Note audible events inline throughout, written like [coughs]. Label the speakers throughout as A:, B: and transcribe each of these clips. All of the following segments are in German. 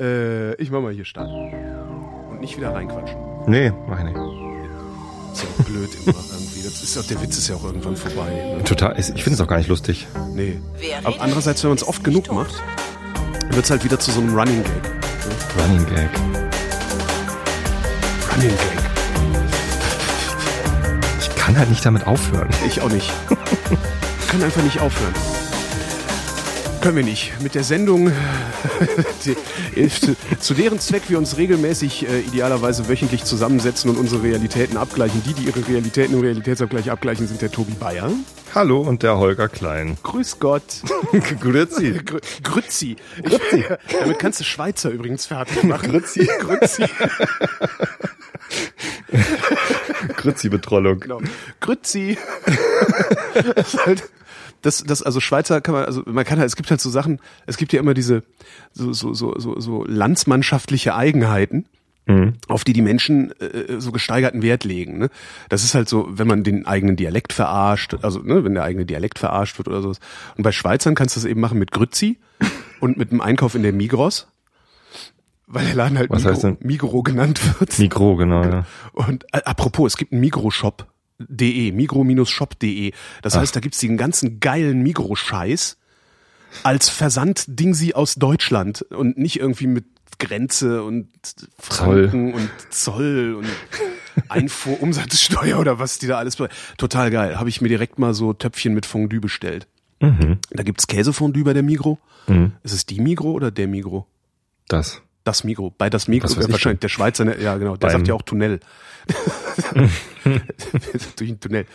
A: Äh, ich mach mal hier Start. Und nicht wieder reinquatschen.
B: Nee, mach ich nicht.
A: Ist ja auch blöd immer irgendwie. Das ist auch, der Witz ist ja auch irgendwann vorbei. Ne?
B: Total. Ich finde es auch gar nicht lustig.
A: Nee. Aber andererseits, wenn man es oft genug macht, wird es halt wieder zu so einem Running Gag.
B: Running Gag.
A: Running Gag.
B: Ich kann halt nicht damit aufhören.
A: Ich auch nicht. Kann einfach nicht aufhören. Können wir nicht. Mit der Sendung, [laughs] die, zu deren Zweck wir uns regelmäßig, äh, idealerweise wöchentlich zusammensetzen und unsere Realitäten abgleichen. Die, die ihre Realitäten im Realitätsabgleich abgleichen, sind der Tobi Bayer.
B: Hallo und der Holger Klein.
A: Grüß Gott. [laughs]
B: Grüezi.
A: Gr Grützi. Grützi. Damit kannst du Schweizer übrigens fertig machen.
B: Grüezi. [laughs]
A: Grützi.
B: Grützi-Betrollung.
A: Genau. Grützi. das, ist halt, das, das, also Schweizer kann man, also man kann halt, es gibt halt so Sachen, es gibt ja immer diese so, so, so, so, so landsmannschaftliche Eigenheiten. Mhm. auf die die Menschen äh, so gesteigerten Wert legen. Ne? Das ist halt so, wenn man den eigenen Dialekt verarscht, also ne, wenn der eigene Dialekt verarscht wird oder sowas. Und bei Schweizern kannst du das eben machen mit Grützi [laughs] und mit dem Einkauf in der Migros. Weil der Laden halt
B: Was
A: Migro? Migro genannt wird.
B: Mikro, genau, [laughs] ja.
A: Und äh, apropos, es gibt einen Migroshop.de, migro-shop.de. Das
B: Ach.
A: heißt, da gibt's den ganzen geilen Migro-Scheiß als Versand-Dingsi aus Deutschland und nicht irgendwie mit Grenze und Franken und Zoll und Einfuhr, Umsatzsteuer oder was die da alles. Total geil. Habe ich mir direkt mal so Töpfchen mit Fondue bestellt.
B: Mhm.
A: Da gibt's Käsefondue bei der Migro.
B: Mhm.
A: Ist es die Migro oder der Migro?
B: Das.
A: Das Migro. Bei das Migro.
B: Ich
A: wahrscheinlich der Schweizer, ne? ja genau, der
B: Beim-
A: sagt ja auch Tunnel. [laughs] Durch ein Tunnel.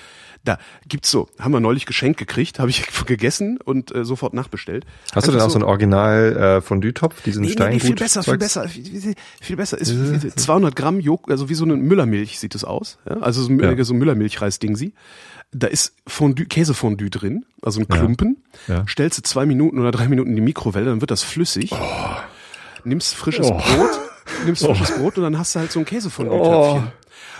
A: Da gibt's so, haben wir neulich geschenkt gekriegt, habe ich [laughs] gegessen und äh, sofort nachbestellt.
B: Hast du denn auch so einen Original äh, Fondue-Topf, diesen
A: Nee,
B: Steingut?
A: nee, viel besser, viel besser, viel, viel- besser. Ist viel- 200 Gramm Jog, also wie so eine Müllermilch sieht es aus. Ja? Also so,
B: Ja.
A: so Müllermilchreis-Ding sie. Da ist Fondue, Käsefondue drin, also ein Klumpen.
B: Ja.
A: Stellst du zwei Minuten oder drei Minuten in die Mikrowelle, dann wird das flüssig. Nimmst frisches
B: Oh.
A: Brot, [laughs] nimmst frisches Brot und dann hast du halt so ein Käsefondue-Töpfchen.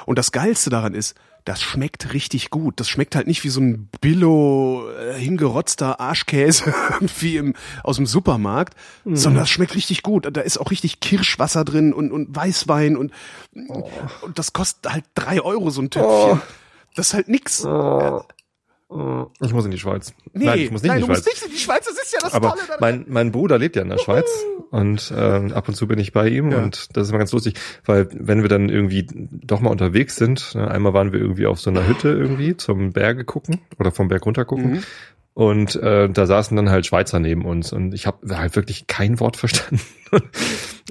B: Oh.
A: Und das Geilste daran ist, das schmeckt richtig gut. Das schmeckt halt nicht wie so ein Billo äh, hingerotzter Arschkäse [laughs] wie im, aus dem Supermarkt,
B: Mhm.
A: sondern das schmeckt richtig gut. Da ist auch richtig Kirschwasser drin und, und Weißwein und,
B: Oh.
A: und das kostet halt drei Euro so ein Töpfchen. Das ist halt nix.
B: Oh. Ich muss in die Schweiz.
A: Nee,
B: nein, ich muss nicht
A: nein,
B: in
A: du
B: die Schweiz.
A: musst nicht in die Schweiz, das ist ja das
B: Aber
A: Tolle daran.
B: mein, mein Bruder lebt ja in der Schweiz und ähm, ab und zu bin ich bei ihm
A: Ja.
B: und das ist immer ganz lustig, weil wenn wir dann irgendwie doch mal unterwegs sind, ne, einmal waren wir irgendwie auf so einer Hütte irgendwie zum Berge gucken oder vom Berg runter gucken
A: Mhm.
B: und äh, da saßen dann halt Schweizer neben uns und ich habe halt wirklich kein Wort verstanden. [laughs]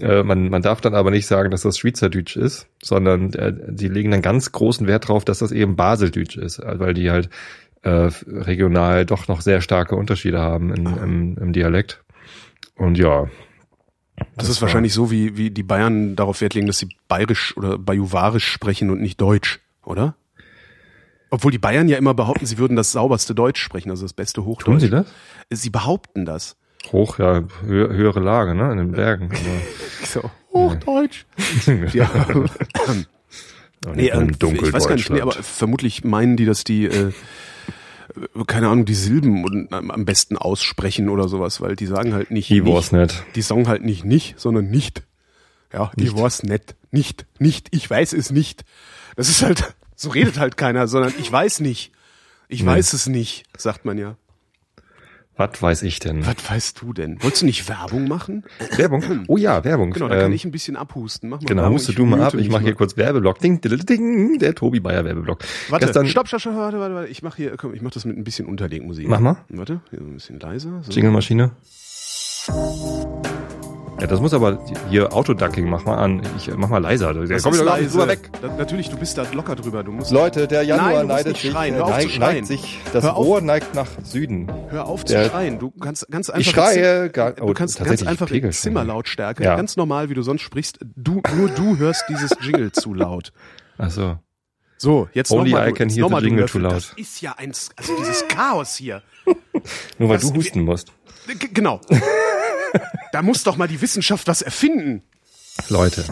B: äh, man, man darf dann aber nicht sagen, dass das Schweizerdeutsch ist, sondern äh, die legen dann ganz großen Wert drauf, dass das eben Baseldeutsch ist, äh, weil die halt äh, regional doch noch sehr starke Unterschiede haben in, im, im Dialekt. Und ja.
A: Das, ist
B: war-
A: wahrscheinlich so, wie, wie die Bayern darauf Wert legen, dass sie bayerisch oder bajuwarisch sprechen und nicht Deutsch, oder? Obwohl die Bayern ja immer behaupten, sie würden das sauberste Deutsch sprechen, also das beste Hochdeutsch.
B: Tun sie das?
A: Sie behaupten das.
B: Hoch, ja, hö höhere Lage, ne, in den Bergen. [laughs]
A: So, Hochdeutsch. [laughs] Ja. Nee, ähm, ich weiß gar nicht, nee, aber vermutlich meinen die, dass die, äh, keine Ahnung, die Silben und, am besten aussprechen oder sowas, weil die sagen halt nicht,
B: Die
A: nicht
B: war's nicht.
A: die sagen halt nicht nicht, sondern nicht. Ja, ich
B: Nicht.
A: war's nicht. Nicht, nicht, ich weiß es nicht. Das ist halt, so redet halt keiner, sondern ich weiß nicht. Ich
B: Nee.
A: weiß es nicht, sagt man ja.
B: Was weiß ich denn?
A: Was weißt du denn? Wolltest du nicht Werbung machen?
B: Werbung? [clears throat] Oh ja, Werbung.
A: Genau, da kann
B: Ähm,
A: ich ein bisschen abhusten. Mach mal
B: Genau, musst du mal ab. Ich mache hier kurz Werbeblock. Ding, ding, ding, der Tobi Bayer Werbeblock.
A: Warte,
B: Gestern,
A: stopp, stopp, stopp, warte, warte, warte. Ich mache hier, komm, ich mach das mit ein bisschen Unterlegmusik.
B: Mach mal.
A: Warte, hier so ein bisschen leiser. So.
B: Jingle-Maschine. Ja, das muss aber hier Autoducking, mach mal an. Ich mach mal leiser. Da
A: Das
B: komm ich
A: ist
B: doch drüber weg.
A: Da, natürlich, du bist da locker drüber. Du musst,
B: Leute, der
A: Nein,
B: Januar
A: musst
B: neidet sich,
A: schreien.
B: äh,
A: Hör auf zu
B: neigt,
A: schreien.
B: neigt sich, das
A: Hör auf.
B: Rohr neigt nach Süden.
A: hör auf
B: Der-
A: zu schreien. Du kannst ganz einfach.
B: Ich schreie gar,
A: Du kannst ganz einfach in. Zimmerlautstärke,
B: Ja.
A: ganz normal, wie du sonst sprichst. Du, nur du hörst dieses Jingle zu laut.
B: Ach so.
A: So, jetzt
B: Only
A: nochmal.
B: I can hear
A: noch
B: the jingle too loud.
A: Das ist ja ein, also dieses Chaos hier. [laughs]
B: Nur weil
A: Das-
B: du husten musst.
A: Genau. Da muss doch mal die Wissenschaft was erfinden.
B: Leute,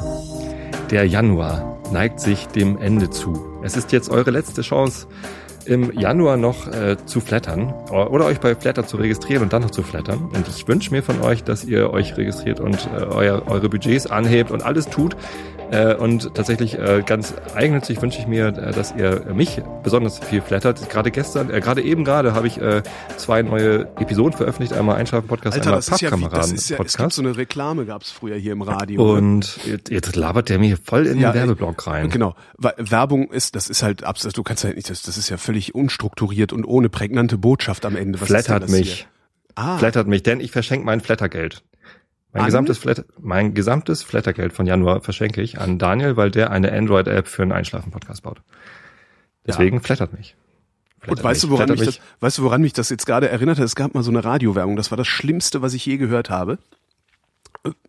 B: der Januar neigt sich dem Ende zu. Es ist jetzt eure letzte Chance, im Januar noch äh, zu flattern oder euch bei Flatter zu registrieren und dann noch zu flattern. Und ich wünsche mir von euch, dass ihr euch registriert und äh, euer, eure Budgets anhebt und alles tut, äh, und tatsächlich äh, ganz eigennützig wünsche ich mir, äh, dass ihr mich besonders viel flattert. Gerade gestern, äh, gerade eben gerade habe ich äh, zwei neue Episoden veröffentlicht. Einmal Einschlafen-Podcast, einmal Pappkameraden-Podcast. Ja,
A: es gibt so eine Reklame gab es früher hier im Radio.
B: Und jetzt, jetzt labert der mir voll in ja, den Werbeblock rein.
A: Genau. Werbung ist, das ist halt absolut, du kannst halt nicht, das, das ist ja völlig unstrukturiert und ohne prägnante Botschaft am Ende.
B: Was flattert mich. Ah. Flattert mich, denn ich verschenke mein Flattergeld. Mein an? gesamtes, Flat, mein gesamtes Flattergeld von Januar verschenke ich an Daniel, weil der eine Android-App für einen Einschlafen-Podcast baut. Deswegen ja. flattert mich.
A: Flattert Und weißt mich, du, woran mich, mich das, weißt du, woran mich das jetzt gerade erinnert hat? Es gab mal so eine Radiowerbung. Das war das Schlimmste, was ich je gehört habe.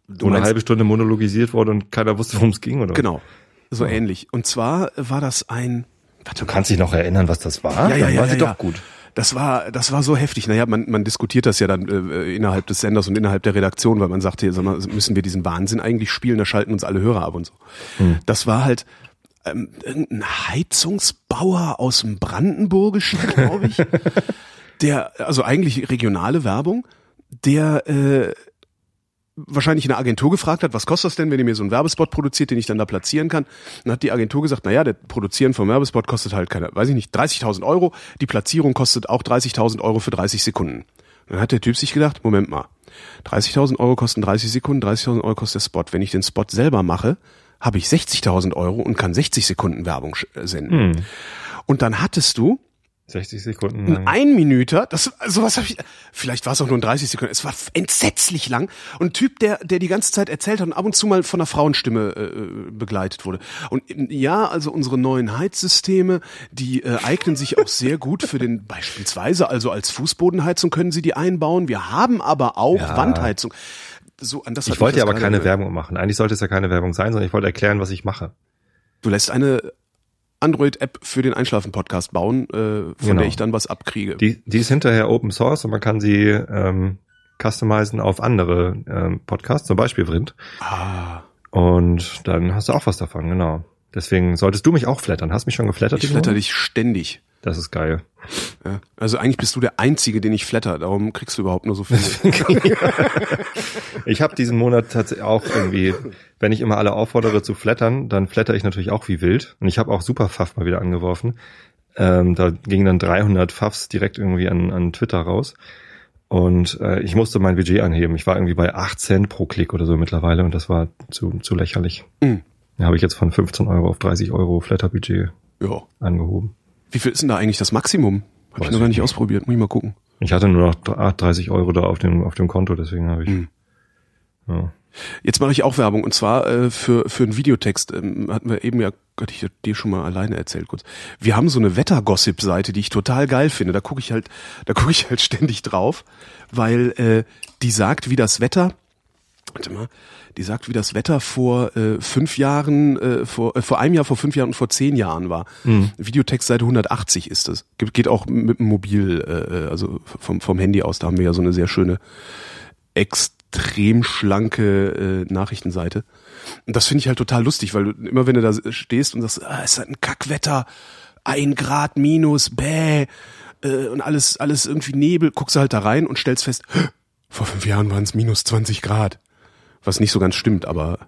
B: Du Wo eine halbe Stunde monologisiert wurde und keiner wusste, worum es ging, oder?
A: Genau. So ja. ähnlich. Und zwar war das ein,
B: Warte, du kannst dich noch erinnern, was das war?
A: Ja, ja, ja. War
B: sie
A: ja,
B: doch gut
A: das war, das war so heftig. Naja, man, man diskutiert das ja dann äh, innerhalb des Senders und innerhalb der Redaktion, weil man sagt, hier, sag mal, müssen wir diesen Wahnsinn eigentlich spielen, da schalten uns alle Hörer ab und so. Hm. Das war halt ähm, ein Heizungsbauer aus dem Brandenburgischen, glaube ich. [laughs] der, also eigentlich regionale Werbung, der äh, wahrscheinlich eine Agentur gefragt hat, was kostet das denn, wenn ihr mir so einen Werbespot produziert, den ich dann da platzieren kann? Dann hat die Agentur gesagt, na ja, der Produzieren vom Werbespot kostet halt keine, weiß ich nicht, 30.000 Euro. Die Platzierung kostet auch 30.000 Euro für 30 Sekunden. Dann hat der Typ sich gedacht, Moment mal, 30.000 Euro kosten 30 Sekunden, 30.000 Euro kostet der Spot. Wenn ich den Spot selber mache, habe ich 60.000 Euro und kann 60 Sekunden Werbung äh, senden. Hm. Und dann hattest du
B: 60 Sekunden lang.
A: Ein Minüter, das sowas habe ich vielleicht war es auch nur 30 Sekunden. Es war entsetzlich lang und ein Typ, der der die ganze Zeit erzählt hat und ab und zu mal von einer Frauenstimme äh, begleitet wurde. Und ja, also unsere neuen Heizsysteme, die äh, eignen sich auch sehr gut für den [laughs] beispielsweise also als Fußbodenheizung können Sie die einbauen. Wir haben aber auch ja. Wandheizung.
B: So an das ich wollte ja aber keine Werbung machen. Eigentlich sollte es ja keine Werbung sein, sondern ich wollte erklären, was ich mache.
A: Du lässt eine Android-App für den Einschlafen-Podcast bauen, äh, von genau. der ich dann was abkriege.
B: Die, die ist hinterher Open Source und man kann sie ähm, customizen auf andere ähm, Podcasts, zum Beispiel Vrind.
A: Ah.
B: Und dann hast du auch was davon, genau. Deswegen solltest du mich auch flattern. Hast mich schon geflattert?
A: Ich flatter dich ständig.
B: Das ist geil.
A: Ja, also eigentlich bist du der Einzige, den ich flatter. Darum kriegst du überhaupt nur so viel. [laughs]
B: ich habe diesen Monat tatsächlich auch irgendwie, wenn ich immer alle auffordere zu flattern, dann flatter ich natürlich auch wie wild. Und ich habe auch super Pfaff mal wieder angeworfen. Ähm, da gingen dann 300 Pfaffs direkt irgendwie an, an Twitter raus. Und äh, ich musste mein Budget anheben. Ich war irgendwie bei 8 Cent pro Klick oder so mittlerweile und das war zu, zu lächerlich. Mhm. Da habe ich jetzt von 15 Euro auf 30 Euro Flatter-Budget ja. angehoben.
A: Wie viel ist denn da eigentlich das Maximum? Habe ich noch gar nicht ausprobiert, muss ich mal gucken.
B: Ich hatte nur noch 30 Euro da auf dem, auf dem Konto, deswegen habe ich. Mhm.
A: Ja. Jetzt mache ich auch Werbung und zwar äh, für für einen Videotext. Ähm, hatten wir eben ja, Gott, ich dir schon mal alleine erzählt kurz. Wir haben so eine Wettergossip-Seite, die ich total geil finde. Da gucke ich halt, da gucke ich halt [laughs] ständig drauf, weil äh, die sagt, wie das Wetter. Warte mal, die sagt, wie das Wetter vor äh, fünf Jahren, äh, vor, äh, vor einem Jahr, vor fünf Jahren und vor zehn Jahren war. Mhm. Videotextseite 180 ist das. Ge geht auch mit dem Mobil, äh, äh, also vom, vom Handy aus. Da haben wir ja so eine sehr schöne, extrem schlanke äh, Nachrichtenseite. Und das finde ich halt total lustig, weil du immer, wenn du da stehst und sagst, ah, es ist halt ein Kackwetter, ein Grad minus, bäh, äh, und alles, alles irgendwie Nebel, guckst du halt da rein und stellst fest, vor fünf Jahren waren es minus 20 Grad was nicht so ganz stimmt, aber.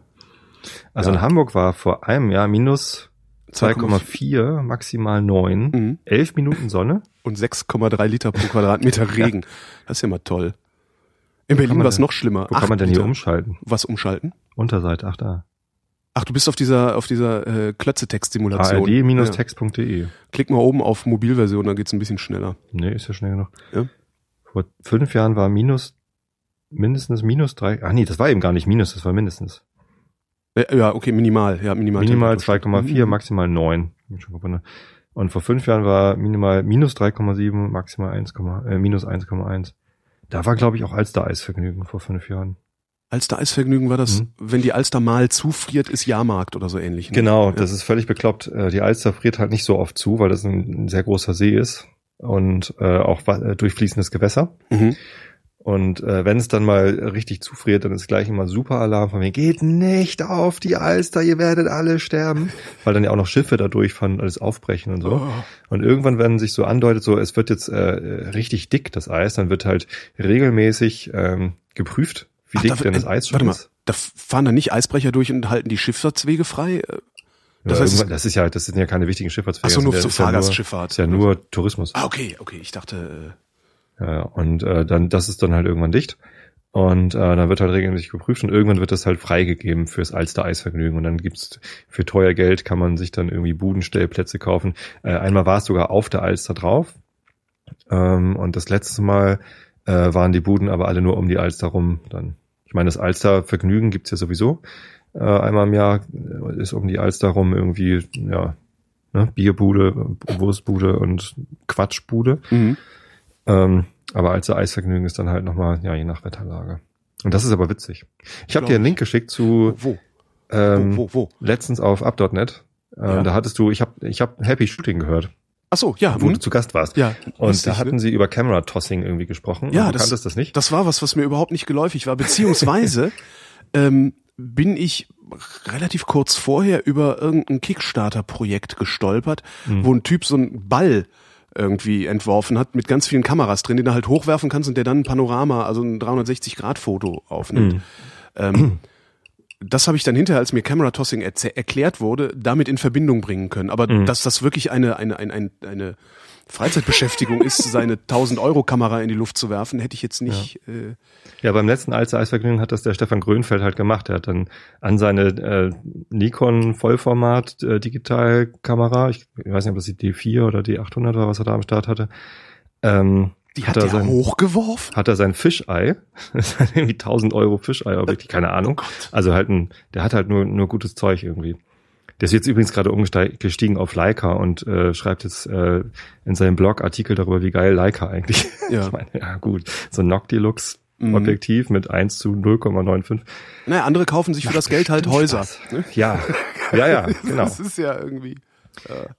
B: Also ja. in Hamburg war vor einem Jahr minus 2,4, maximal 9, mhm. 11 Minuten Sonne.
A: Und 6,3 Liter pro Quadratmeter [laughs] Regen. Das ist ja mal toll. In wo Berlin war es noch schlimmer.
B: Wo kann man denn Liter. hier umschalten?
A: Was umschalten?
B: Unterseite, ach da.
A: Ach, du bist auf dieser auf dieser äh, Klötze-Text-Simulation.
B: ard-text.de.
A: Ja. Klick mal oben auf Mobilversion, dann geht's ein bisschen schneller.
B: Nee, ist ja schnell genug. Ja. Vor fünf Jahren war minus mindestens minus drei. Ach nee, das war eben gar nicht minus, das war mindestens.
A: Ja, okay, minimal, ja, minimal.
B: Minimal 2,4, mhm. maximal 9. Und vor fünf Jahren war minimal minus 3,7, maximal 1, äh, minus 1,1. Da war, glaube ich, auch Alster-Eisvergnügen vor fünf Jahren.
A: Alster-Eisvergnügen war das, mhm. wenn die Alster mal zufriert, ist Jahrmarkt oder so ähnlich.
B: Ne? Genau, ja. das ist völlig bekloppt. Äh, die Alster friert halt nicht so oft zu, weil das ein sehr großer See ist und äh, auch äh, durchfließendes Gewässer. Mhm. Und äh, wenn es dann mal richtig zufriert, dann ist gleich immer super Alarm von mir, geht nicht auf die Alster, ihr werdet alle sterben. [laughs] Weil dann ja auch noch Schiffe da durchfahren und alles aufbrechen und so.
A: Oh.
B: Und irgendwann, wenn sich so andeutet, so es wird jetzt äh, richtig dick, das Eis, dann wird halt regelmäßig ähm, geprüft, wie
A: Ach,
B: dick
A: da-
B: denn das
A: äh,
B: Eis schon
A: Warte mal,
B: ist.
A: da fahren da nicht Eisbrecher durch und halten die Schifffahrtswege frei? Äh, Das
B: ja,
A: heißt,
B: das ist ja, das sind ja keine wichtigen Schifffahrtswege.
A: Ach so, nur
B: das
A: zur
B: ist ja nur-
A: Fahrgastschifffahrt.
B: Ist ja nur Tourismus.
A: Ah, okay, okay. Ich dachte,
B: Ja. und äh, dann, das ist dann halt irgendwann dicht. Und äh, dann wird halt regelmäßig geprüft und irgendwann wird das halt freigegeben fürs Alster-Eisvergnügen. Und dann gibt's für teuer Geld kann man sich dann irgendwie Budenstellplätze kaufen. Äh, einmal war es sogar auf der Alster drauf. Ähm, und das letzte Mal äh, waren die Buden aber alle nur um die Alster rum. Dann, ich meine, das Alster-Vergnügen gibt's ja sowieso. Äh, einmal im Jahr äh, ist um die Alster rum irgendwie, ja, ne, Bierbude, Wurstbude und Quatschbude.
A: äh, mhm.
B: Ähm, aber als Eisvergnügen ist dann halt nochmal, ja, je nach Wetterlage. Und das ist aber witzig. Ich habe dir einen. Link geschickt zu
A: wo,
B: ähm,
A: wo, wo, wo?
B: letztens auf up.net. Äh,
A: Ja.
B: Da hattest du, ich habe ich hab Happy Shooting gehört,
A: Ach so, ja,
B: wo
A: hm?
B: du zu Gast warst.
A: ja.
B: Und
A: lustig,
B: da hatten
A: ne?
B: sie über Camera Tossing irgendwie gesprochen.
A: Ja, das-
B: kanntest das nicht.
A: Das war was, was mir überhaupt nicht geläufig war. Beziehungsweise [laughs] ähm, bin ich relativ kurz vorher über irgendein Kickstarter-Projekt gestolpert,
B: Mhm.
A: wo ein Typ so einen Ball irgendwie entworfen hat mit ganz vielen Kameras drin, den du halt hochwerfen kannst und der dann ein Panorama, also ein 360-Grad-Foto aufnimmt.
B: Mhm.
A: Ähm, das habe ich dann hinterher, als mir Camera Tossing erklärt wurde, damit in Verbindung bringen können. Aber
B: Mhm.
A: dass das wirklich eine, eine, eine, eine, eine Freizeitbeschäftigung ist, seine 1000 Euro Kamera in die Luft zu werfen, hätte ich jetzt nicht. Äh,
B: Ja, beim letzten Alster Eisvergnügen hat das der Stefan Grönfeld halt gemacht. Er hat dann an seine äh, Nikon Vollformat äh, Digitalkamera, ich, ich weiß nicht, ob das die D4 oder die 800 war, was er da am Start hatte, ähm,
A: die
B: Hat
A: hat,
B: er sein-
A: hochgeworfen?
B: hat er sein Fischei, [laughs] irgendwie 1000 Euro Fischei, aber wirklich keine Ahnung. Also halt ein, der hat halt nur, nur gutes Zeug irgendwie. Der ist jetzt übrigens gerade umgestiegen auf Leica und äh, schreibt jetzt äh, in seinem Blog Artikel darüber, wie geil Leica eigentlich.
A: Ja. [laughs]
B: Ich meine, ja gut, so ein Noctilux
A: Mhm.
B: Objektiv mit 1 zu 0,95.
A: Naja, andere kaufen sich für das Geld halt Häuser. Ne?
B: Ja, ja, ja, [laughs] genau.
A: Das ist ja irgendwie.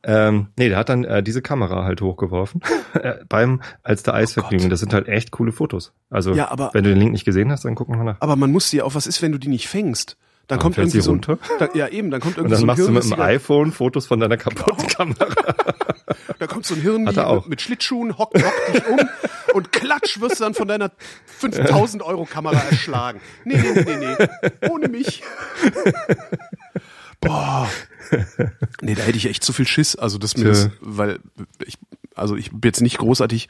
B: Ähm, nee, der hat dann äh, diese Kamera halt hochgeworfen [laughs] äh, beim als der Eisvergnügen.
A: Gott.
B: das sind halt echt coole Fotos. Also
A: Ja, aber-
B: wenn du den Link nicht gesehen hast, dann gucken wir nach.
A: Aber man muss dir auch, was ist, wenn du die nicht fängst? Dann
B: Dann
A: kommt
B: fällt
A: irgendwie
B: sie
A: so ein,
B: runter.
A: da, ja eben, dann kommt
B: Und
A: irgendwie
B: dann
A: so ein
B: machst du mit dem iPhone Fotos von deiner kaputten Kamera. [laughs]
A: Da kommt so ein Hirn mit, mit Schlittschuhen, hockt, hockt dich um und klatsch wirst du dann von deiner 5000 Euro Kamera erschlagen. Nee, nee, nee, nee. Ohne mich. [laughs] Boah. Nee, da hätte ich echt zu viel Schiss. Also das mir das, weil ich, also ich bin jetzt nicht großartig,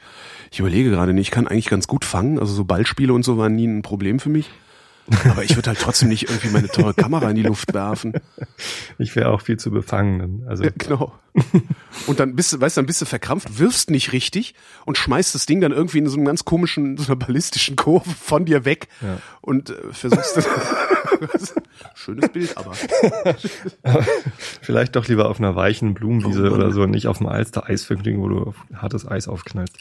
A: ich überlege gerade nicht, ich kann eigentlich ganz gut fangen. Also so Ballspiele und so waren nie ein Problem für mich. Aber ich würde halt trotzdem nicht irgendwie meine teure Kamera in die Luft werfen.
B: Ich wäre auch viel zu befangen. Also
A: Ja, [laughs] genau. Und dann bist du, weißt du, dann bist du verkrampft, wirfst nicht richtig und schmeißt das Ding dann irgendwie in so einem ganz komischen, so einer ballistischen Kurve von dir weg
B: Ja.
A: und äh, versuchst [laughs] schönes Bild, aber [laughs]
B: vielleicht doch lieber auf einer weichen Blumenwiese
A: Oh
B: oder so, nicht auf dem Alster Eisvergnügen, wo du hartes Eis aufknallst.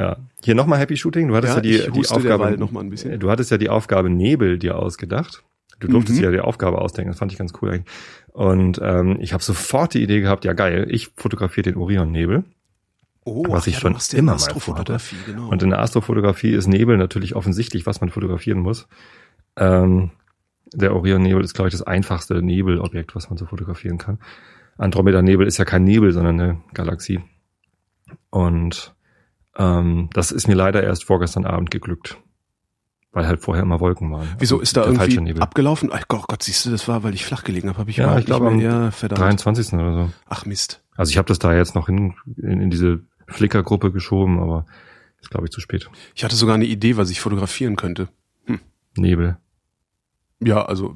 B: Ja. Hier nochmal Happy Shooting. Du hattest ja,
A: Ja,
B: die, die Aufgabe.
A: noch mal ein bisschen.
B: Du hattest ja die Aufgabe Nebel dir ausgedacht. Du durftest
A: Mhm.
B: dir ja die Aufgabe ausdenken. Das fand ich ganz cool eigentlich. Und ähm, ich habe sofort die Idee gehabt, ja geil, ich fotografiere den Orion-Nebel.
A: oh,
B: Was ich
A: ja,
B: schon immer mal
A: Astrofotografie, genau.
B: Und in der Astrofotografie ist Nebel natürlich offensichtlich, was man fotografieren muss. Ähm, der Orion-Nebel ist, glaube ich, das einfachste Nebelobjekt, was man so fotografieren kann. Andromeda-Nebel ist ja kein Nebel, sondern eine Galaxie. Und ähm, das ist mir leider erst vorgestern Abend geglückt. Weil halt vorher immer Wolken waren.
A: Wieso
B: Also
A: ist da irgendwie abgelaufen? Ach Gott, Gott, siehst du, das war, weil ich flach gelegen habe, habe ich
B: Ja,
A: überhaupt
B: ich glaube, am
A: ja, verdammt.
B: 23. oder so.
A: Ach Mist.
B: Also ich habe das da jetzt noch in, in, in diese Flickr-Gruppe geschoben, aber ist, glaube ich, zu spät.
A: Ich hatte sogar eine Idee, was ich fotografieren könnte.
B: Nebel.
A: Ja, also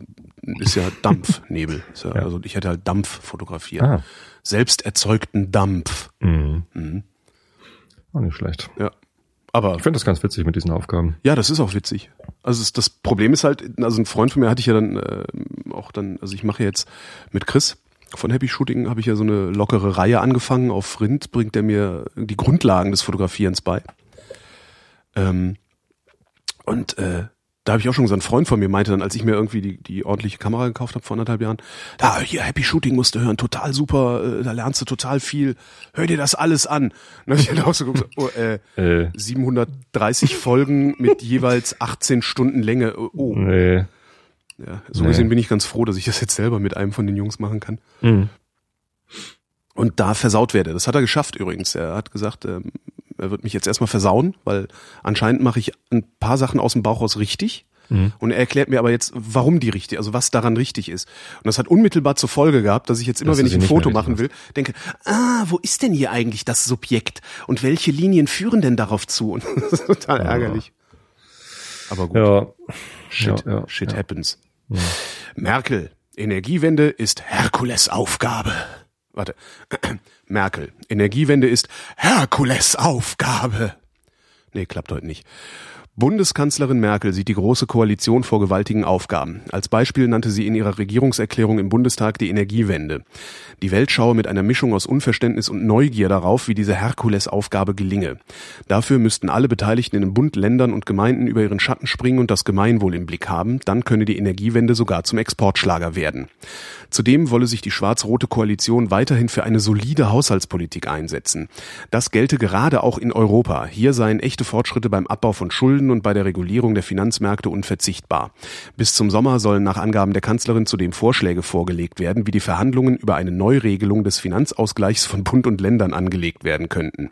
A: ist ja Dampfnebel. [laughs] Ja,
B: Ja.
A: Also ich hätte halt Dampf fotografiert.
B: Ah.
A: Selbst erzeugten Dampf.
B: Mhm.
A: Mhm.
B: Auch nicht schlecht.
A: Ja. Aber
B: Ich finde das ganz witzig mit diesen Aufgaben.
A: ja, das ist auch witzig. Also es, das Problem ist halt, also ein Freund von mir hatte ich ja dann äh, auch dann, also ich mache jetzt mit Chris von Happy Shooting habe ich ja so eine lockere Reihe angefangen. Auf Rind bringt er mir die Grundlagen des Fotografierens bei. Ähm, und äh, da habe ich auch schon gesagt, ein Freund von mir meinte dann, als ich mir irgendwie die, die ordentliche Kamera gekauft habe vor anderthalb Jahren, da hier Happy Shooting musst du hören, total super, äh, da lernst du total viel, hör dir das alles an. Und dann ich dann auch so geguckt, oh, äh,
B: Äh,
A: 730 Folgen mit jeweils 18 Stunden Länge. Oh,
B: nee.
A: ja, so
B: Nee.
A: gesehen bin ich ganz froh, dass ich das jetzt selber mit einem von den Jungs machen kann.
B: Mhm.
A: Und da versaut werde. Das hat er geschafft übrigens. Er hat gesagt, ähm, wird mich jetzt erstmal versauen, weil anscheinend mache ich ein paar Sachen aus dem Bauch raus richtig.
B: Mhm.
A: Und er erklärt mir aber jetzt, warum die richtig, also was daran richtig ist. Und das hat unmittelbar zur Folge gehabt, dass ich jetzt immer,
B: Dass
A: wenn ich ein Foto machen will, denke, ah, wo ist denn hier eigentlich das Subjekt? Und welche Linien führen denn darauf zu? Und [laughs] das ist total ärgerlich. Aber gut,
B: Ja.
A: shit,
B: ja, ja,
A: shit
B: ja.
A: happens. Merkel, Energiewende ist Herkules Aufgabe. Warte. [clears throat] Merkel, Energiewende ist Herkules Aufgabe. Nee, klappt heute nicht. Bundeskanzlerin Merkel sieht die Große Koalition vor gewaltigen Aufgaben. Als Beispiel nannte sie in ihrer Regierungserklärung im Bundestag die Energiewende. Die Welt schaue mit einer Mischung aus Unverständnis und Neugier darauf, wie diese Herkulesaufgabe gelinge. Dafür müssten alle Beteiligten in den Bund, Ländern und Gemeinden über ihren Schatten springen und das Gemeinwohl im Blick haben. Dann könne die Energiewende sogar zum Exportschlager werden. Zudem wolle sich die schwarz-rote Koalition weiterhin für eine solide Haushaltspolitik einsetzen. Das gelte gerade auch in Europa. Hier seien echte Fortschritte beim Abbau von Schulden und bei der Regulierung der Finanzmärkte unverzichtbar. Bis zum Sommer sollen nach Angaben der Kanzlerin zudem Vorschläge vorgelegt werden, wie die Verhandlungen über eine Neuregelung des Finanzausgleichs von Bund und Ländern angelegt werden könnten.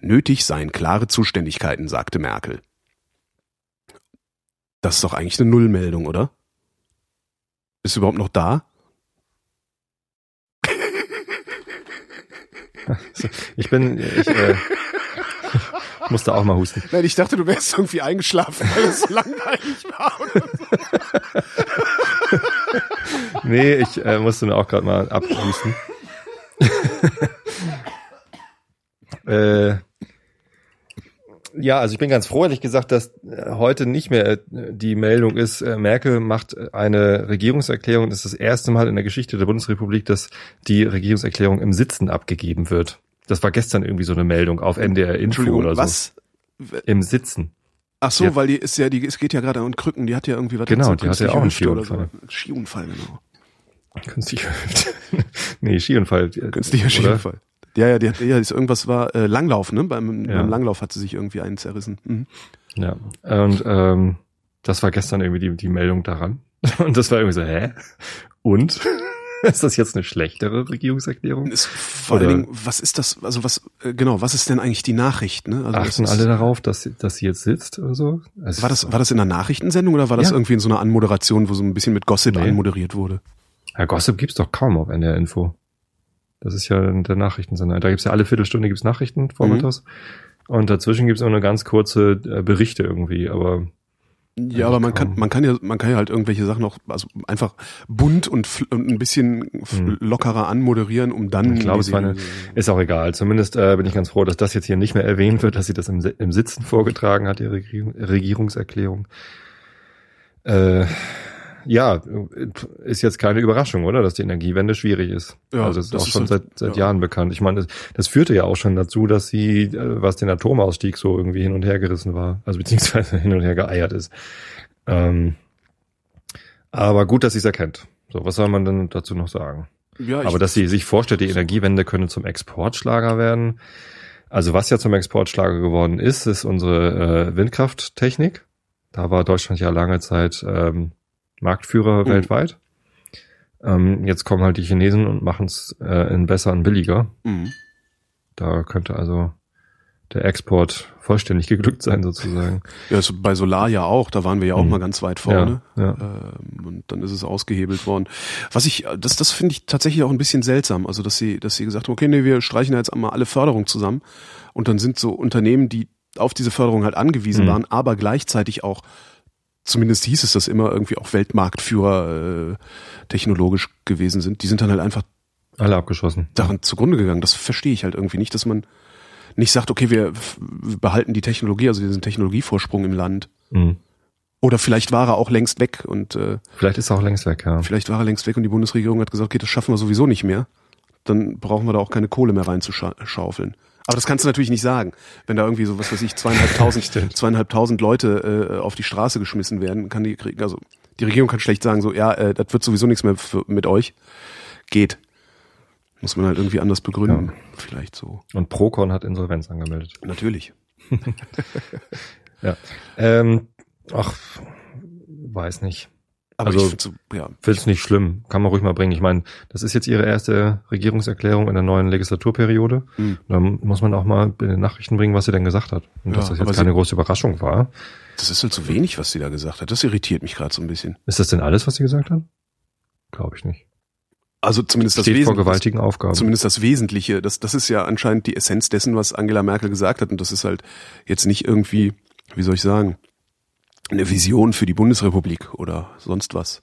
A: Nötig seien klare Zuständigkeiten, sagte Merkel. Das ist doch eigentlich eine Nullmeldung, oder? Ist überhaupt noch da?
B: Ich bin, ich äh, musste auch mal husten.
A: Nein, ich dachte, du wärst irgendwie eingeschlafen, weil es so langweilig war. [laughs]
B: Nee, ich äh, musste mir auch gerade mal abhusten. [laughs] äh, ja, also ich bin ganz froh, ehrlich gesagt, dass äh, heute nicht mehr äh, die Meldung ist, äh, Merkel macht eine Regierungserklärung. Das ist das erste Mal in der Geschichte der Bundesrepublik, dass die Regierungserklärung im Sitzen abgegeben wird. Das war gestern irgendwie so eine Meldung auf NDR Info oder so.
A: was?
B: Im Sitzen.
A: Ach so,
B: Ja.
A: weil die ist ja, die, es geht ja gerade an Krücken, die hat ja irgendwie was
B: Genau, die hatte ja auch einen Skiunfall.
A: So. Skiunfall, genau.
B: Künstliche Hüfte. [laughs] nee, Skiunfall. äh,
A: Künstlicher? Skiunfall. Ja, ja, die hat, ja, ist irgendwas war äh, Langlauf, ne? Beim,
B: Ja.
A: beim Langlauf hat sie sich irgendwie einen zerrissen. Mhm.
B: Ja, und ähm, das war gestern irgendwie die, die Meldung daran. [laughs] Und das war irgendwie so, hä? Und? [laughs] ist das jetzt eine schlechtere Regierungserklärung?
A: Ist vor
B: Oder-
A: allen Dingen, was ist das, also was, äh, genau, was ist denn eigentlich die Nachricht, ne? Also
B: Achten alle darauf, dass, sie- dass sie jetzt sitzt oder so?
A: War das, war das in einer Nachrichtensendung oder war das
B: Ja.
A: irgendwie in so einer Anmoderation, wo so ein bisschen mit Gossip
B: Nee.
A: anmoderiert wurde?
B: ja, Gossip gibt's doch kaum auf NDR Info. Das ist ja der Nachrichtensender. Da gibt's ja alle Viertelstunde gibt's Nachrichten vormittags.
A: Mhm.
B: Und dazwischen gibt's auch nur ganz kurze äh, Berichte irgendwie, aber
A: Ja, aber man kann, man kann ja, man kann ja halt irgendwelche Sachen auch, also einfach bunt und, und ein bisschen
B: Mhm.
A: lockerer anmoderieren, um dann.
B: Ich glaube, es war eine, ist auch egal. Zumindest äh, bin ich ganz froh, dass das jetzt hier nicht mehr erwähnt wird, dass sie das im, im Sitzen vorgetragen hat, die Regierung, Regierungserklärung. Äh, ja, ist jetzt keine Überraschung, oder? Dass die Energiewende schwierig ist.
A: Ja,
B: also ist
A: das
B: auch
A: ist
B: schon seit, seit
A: ja.
B: Jahren bekannt. Ich meine, das, das führte ja auch schon dazu, dass sie, äh, was den Atomausstieg so irgendwie hin und her gerissen war, also beziehungsweise [laughs] hin und her geeiert ist. Ähm, aber gut, dass sie es erkennt. So, was soll man denn dazu noch sagen?
A: ja,
B: Aber dass sie sich vorstellt, die Energiewende könne zum Exportschlager werden. Also was ja zum Exportschlager geworden ist, ist unsere äh, Windkrafttechnik. Da war Deutschland ja lange Zeit ähm, Marktführer
A: Mhm.
B: weltweit. Ähm, jetzt kommen halt die Chinesen und machen es äh, in besser und billiger.
A: Mhm.
B: Da könnte also der Export vollständig geglückt sein sozusagen. [laughs]
A: Ja, ist bei Solar ja auch, da waren wir ja auch
B: Mhm.
A: mal ganz weit vorne.
B: Ja, ja.
A: Ähm, und dann ist es ausgehebelt worden. Was ich, das, das finde ich tatsächlich auch ein bisschen seltsam. Also, dass sie, dass sie gesagt haben, okay, nee, wir streichen da jetzt einmal alle Förderung zusammen. Und dann sind so Unternehmen, die auf diese Förderung halt angewiesen
B: Mhm.
A: waren, aber gleichzeitig auch, zumindest hieß es das immer, irgendwie auch Weltmarktführer äh, technologisch gewesen sind. Die sind dann halt einfach
B: Alle abgeschossen.
A: daran zugrunde gegangen. Das verstehe ich halt irgendwie nicht, dass man nicht sagt, okay, wir behalten die Technologie, also diesen Technologievorsprung im Land.
B: Mhm.
A: Oder vielleicht war er auch längst weg und äh,
B: Vielleicht ist er auch längst weg, ja.
A: vielleicht war er längst weg und die Bundesregierung hat gesagt, okay, das schaffen wir sowieso nicht mehr. dann brauchen wir da auch keine Kohle mehr reinzuschaufeln. Aber das kannst du natürlich nicht sagen. Wenn da irgendwie so, was weiß ich, zweieinhalbtausend, [laughs] zweieinhalbtausend Leute äh, auf die Straße geschmissen werden, kann die kriegen, also die Regierung kann schlecht sagen, so, ja, äh, das wird sowieso nichts mehr für, mit euch. Geht. Muss man halt irgendwie anders begründen. Ja. Vielleicht so.
B: Und Procon hat Insolvenz angemeldet.
A: Natürlich. [laughs]
B: ja. Ähm, ach, weiß nicht.
A: Aber also, ich ja.
B: finde es nicht schlimm. Kann man ruhig mal bringen. Ich meine, das ist jetzt ihre erste Regierungserklärung in der neuen Legislaturperiode. Mhm. Da muss man auch mal in den Nachrichten bringen, was sie denn gesagt hat. Und ja, dass das jetzt keine große Überraschung war.
A: Das ist halt zu wenig, was sie da gesagt hat. Das irritiert mich gerade so ein bisschen.
B: Ist das denn alles, was sie gesagt hat? Glaube ich nicht.
A: Also zumindest
B: das Wesen, Aufgaben.
A: Zumindest das Wesentliche. Das, das ist ja anscheinend die Essenz dessen, was Angela Merkel gesagt hat. Und das ist halt jetzt nicht irgendwie, wie soll ich sagen, eine Vision für die Bundesrepublik oder sonst was.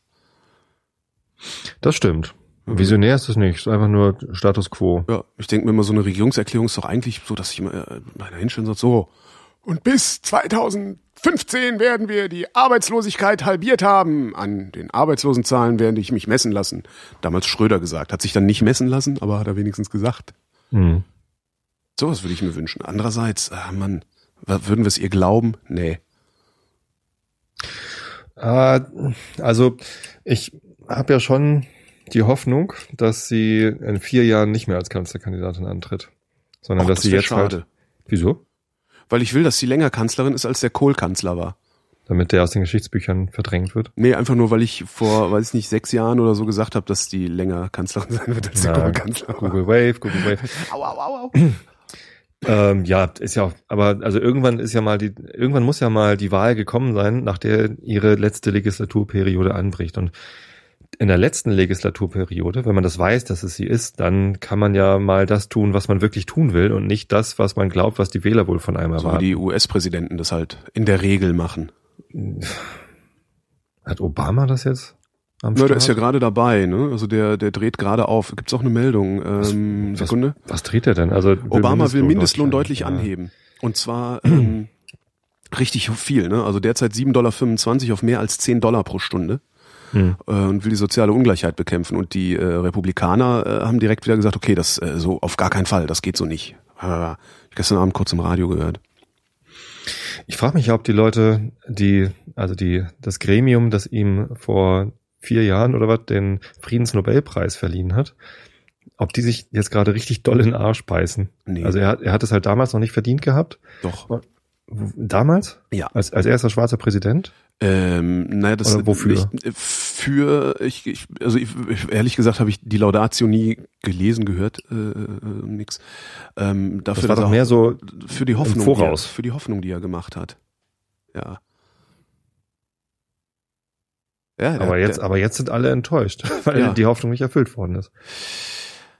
B: Das stimmt. Visionär ist es nicht, ist einfach nur Status quo.
A: Ja, ich denke mir immer, so eine Regierungserklärung ist doch eigentlich so, dass ich immer äh, meiner hinstelle und sage, so, und bis 2015 werden wir die Arbeitslosigkeit halbiert haben. An den Arbeitslosenzahlen werde ich mich messen lassen. Damals Schröder gesagt. Hat sich dann nicht messen lassen, aber hat er wenigstens gesagt. Mhm. Sowas würde ich mir wünschen. Andererseits, ah Mann, würden wir es ihr glauben? Nee.
B: Äh, also ich habe ja schon die Hoffnung, dass sie in vier Jahren nicht mehr als Kanzlerkandidatin antritt, sondern Och, dass das sie jetzt schade. halt. Wieso?
A: Weil ich will, dass sie länger Kanzlerin ist, als der Kohl Kanzler war.
B: Damit der aus den Geschichtsbüchern verdrängt wird?
A: Nee, einfach nur, weil ich vor, weiß ich nicht, sechs Jahren oder so gesagt habe, dass die länger Kanzlerin [laughs] sein wird als der Kohl Kanzler.
B: Google Wave, Google Wave. au, au, au, au. [clears throat] Ähm, ja, ist ja, aber also irgendwann ist ja mal die, irgendwann muss ja mal die Wahl gekommen sein, nach der ihre letzte Legislaturperiode anbricht. Und in der letzten Legislaturperiode, wenn man das weiß, dass es sie ist, dann kann man ja mal das tun, was man wirklich tun will und nicht das, was man glaubt, was die Wähler wohl von einem erwarten. So
A: wie die US-Präsidenten das halt in der Regel machen.
B: Hat Obama das jetzt?
A: Am ja, der ist ja gerade dabei, ne? Also der, der dreht gerade auf. Gibt's auch eine Meldung? Ähm,
B: was,
A: Sekunde.
B: Was, was dreht er denn? Also
A: Obama Mindestlohn will Mindestlohn deutlich, deutlich anheben. Und zwar ähm, richtig viel, ne? Also derzeit 7,25 Dollar auf mehr als 10 Dollar pro Stunde. Hm. Äh, und will die soziale Ungleichheit bekämpfen. Und die äh, Republikaner äh, haben direkt wieder gesagt, okay, das äh, so auf gar keinen Fall, das geht so nicht. Äh, ich gestern Abend kurz im Radio gehört.
B: Ich frage mich, ob die Leute, die, also die, das Gremium, das ihm vor vier Jahren oder was den Friedensnobelpreis verliehen hat, ob die sich jetzt gerade richtig doll in den Arsch beißen. Nee. Also er hat, er hat es halt damals noch nicht verdient gehabt.
A: Doch.
B: Damals?
A: Ja.
B: Als, als erster schwarzer Präsident?
A: Ähm, naja, das
B: Oder wofür?
A: Ich, für ich, ich also ich, ehrlich gesagt habe ich die Laudatio nie gelesen, gehört, äh, äh, nix. Ähm, dafür
B: das war doch mehr so
A: für die Hoffnung,
B: voraus.
A: Die er, für die Hoffnung, die er gemacht hat. Ja.
B: Ja, aber jetzt, aber jetzt sind alle enttäuscht, [laughs] weil ja. die Hoffnung nicht erfüllt worden ist.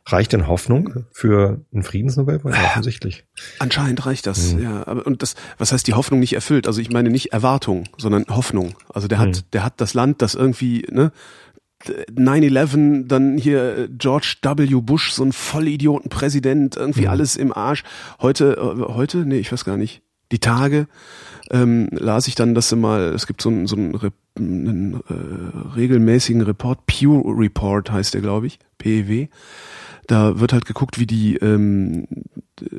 B: Reicht denn Hoffnung für einen Friedensnobelpreis? Ja, offensichtlich.
A: Anscheinend reicht das, mhm. ja. Aber, und das, was heißt die Hoffnung nicht erfüllt? Also ich meine nicht Erwartung, sondern Hoffnung. Also der hat, mhm. der hat das Land, das irgendwie, ne, 9-11, dann hier George W. Bush, so ein Vollidioten-Präsident, irgendwie mhm. alles im Arsch. Heute, äh, heute, nee, ich weiß gar nicht. Die Tage, ähm, las ich dann, dass sie mal, es gibt so einen, so einen, einen äh, regelmäßigen Report, Pew Report heißt der, glaube ich, PEW. Da wird halt geguckt, wie die ähm,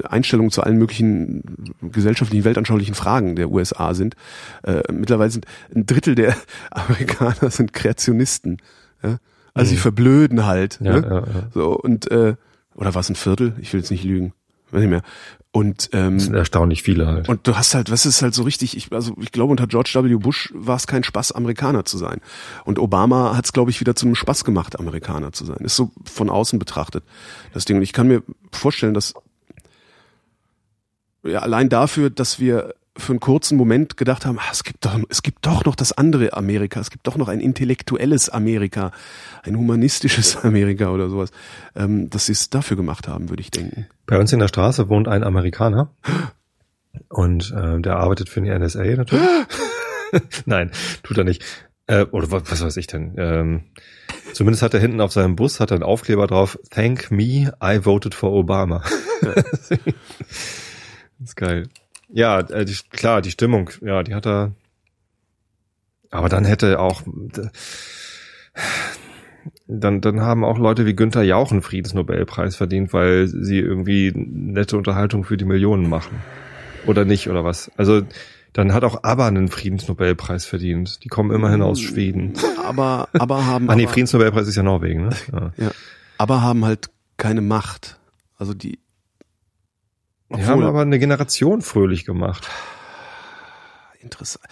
A: Einstellungen zu allen möglichen gesellschaftlichen, weltanschaulichen Fragen der USA sind. Äh, mittlerweile sind ein Drittel der [laughs] Amerikaner sind Kreationisten. Ja? Also mhm. sie verblöden halt. Ja, ne? ja, ja. So und äh, oder was ein Viertel? Ich will jetzt nicht lügen. Weiß nicht mehr. Und ähm,
B: das sind erstaunlich viele halt.
A: Und du hast halt, was ist halt so richtig, ich, also ich glaube, unter George W. Bush war es kein Spaß, Amerikaner zu sein. Und Obama hat es, glaube ich, wieder zu einem Spaß gemacht, Amerikaner zu sein. Ist so von außen betrachtet. Das Ding. Und ich kann mir vorstellen, dass ja, allein dafür, dass wir für einen kurzen Moment gedacht haben, ah, es gibt doch, es gibt doch noch das andere Amerika, es gibt doch noch ein intellektuelles Amerika, ein humanistisches Amerika oder sowas, ähm, dass sie es dafür gemacht haben, würde ich denken.
B: Bei uns in der Straße wohnt ein Amerikaner und äh, der arbeitet für die NSA natürlich. [laughs] Nein, tut er nicht. Äh, oder was, was weiß ich denn? Ähm, zumindest hat er hinten auf seinem Bus hat er einen Aufkleber drauf: Thank me, I voted for Obama. [laughs] [laughs] das ist geil. Ja, äh, die, klar, die Stimmung, ja, die hat er. Aber dann hätte auch. dann, dann haben auch Leute wie Günther Jauch einen Friedensnobelpreis verdient, weil sie irgendwie nette Unterhaltung für die Millionen machen. Oder nicht, oder was? Also dann hat auch ABBA einen Friedensnobelpreis verdient. Die kommen immerhin aus Schweden.
A: Aber, aber haben. [laughs]
B: Ah nee, Friedensnobelpreis ist ja Norwegen, ne? Ja.
A: ja, aber haben halt keine Macht. Also die.
B: Die haben aber eine Generation fröhlich gemacht.
A: Interessant.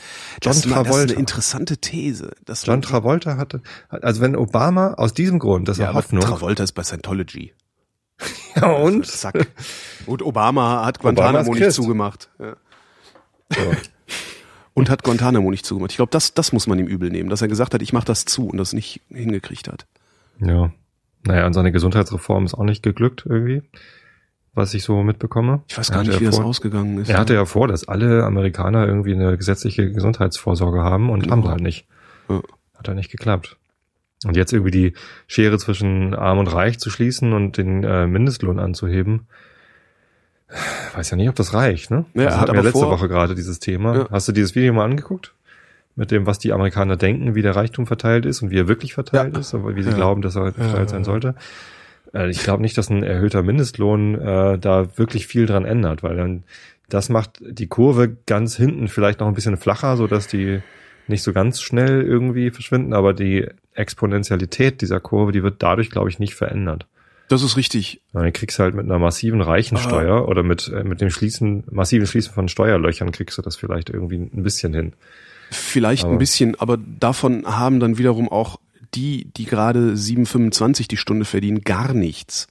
B: John
A: Das, ist mal- das ist
B: Travolta.
A: eine interessante These.
B: John Travolta hatte, also wenn Obama aus diesem Grund, das
A: ja,
B: Hoffnung.
A: Travolta ist bei Scientology. [laughs]
B: Ja, und?
A: Zack. Und Obama hat Guantanamo nicht zugemacht. Ja.
B: So. [laughs]
A: Und hat Guantanamo nicht zugemacht. Ich glaube, das, das muss man ihm übel nehmen, dass er gesagt hat, ich mache das zu und das nicht hingekriegt hat.
B: Ja. Naja, und seine Gesundheitsreform ist auch nicht geglückt irgendwie, was ich so mitbekomme.
A: Ich weiß gar nicht, wie
B: ja
A: das
B: vor,
A: ausgegangen ist.
B: Er hatte ja vor, dass alle Amerikaner irgendwie eine gesetzliche Gesundheitsvorsorge haben und
A: Ja.
B: haben sie halt nicht.
A: Ja.
B: Hat ja nicht geklappt. Und jetzt irgendwie die Schere zwischen Arm und Reich zu schließen und den äh, Mindestlohn anzuheben, weiß ja nicht, ob das reicht, ne?
A: Ja, er
B: das
A: hat
B: hatten wir
A: aber
B: letzte
A: vor-
B: Woche gerade dieses Thema.
A: Ja.
B: Hast du dieses Video mal angeguckt? Mit dem, was die Amerikaner denken, wie der Reichtum verteilt ist und wie er wirklich verteilt
A: Ja.
B: ist, aber wie sie
A: Ja.
B: glauben, dass er verteilt sein sollte. Äh, Ich glaube nicht, dass ein erhöhter Mindestlohn äh, da wirklich viel dran ändert, weil dann das macht die Kurve ganz hinten vielleicht noch ein bisschen flacher, so dass die nicht so ganz schnell irgendwie verschwinden, aber die Exponentialität dieser Kurve, die wird dadurch, glaube ich, nicht verändert.
A: Das ist richtig.
B: Dann kriegst du halt mit einer massiven Reichensteuer oder mit, äh, mit dem Schließen, massiven Schließen von Steuerlöchern kriegst du das vielleicht irgendwie ein bisschen hin.
A: Vielleicht
B: Aber-
A: ein bisschen, aber davon haben dann wiederum auch die, die gerade 7,25 die Stunde verdienen, gar nichts.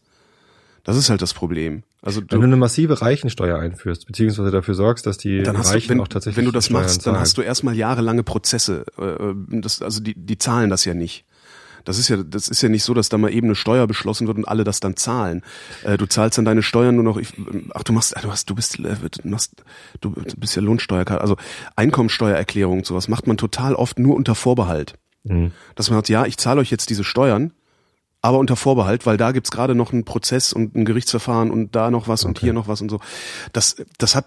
A: Das ist halt das Problem. Also
B: Wenn du
A: du,
B: eine massive Reichensteuer einführst, beziehungsweise dafür sorgst, dass die
A: dann hast
B: Reichen
A: du, wenn,
B: auch tatsächlich
A: wenn du das
B: Steuern
A: machst, dann
B: zahlen.
A: hast du erstmal jahrelange Prozesse. Äh, Das, also die, die zahlen das ja nicht. Das ist ja, das ist ja nicht so, dass da mal eben eine Steuer beschlossen wird und alle das dann zahlen. Äh, Du zahlst dann deine Steuern nur noch. ich- Ach, du machst, du hast, du bist, äh, du machst, du bist ja Lohnsteuerkarte. Also Einkommensteuererklärung und sowas macht man total oft nur unter Vorbehalt.
B: Mhm.
A: Dass man sagt, ja, ich zahle euch jetzt diese Steuern, aber unter Vorbehalt, weil da gibt's gerade noch einen Prozess und ein Gerichtsverfahren und da noch was und
B: Okay.
A: hier noch was und so. Das, das hat,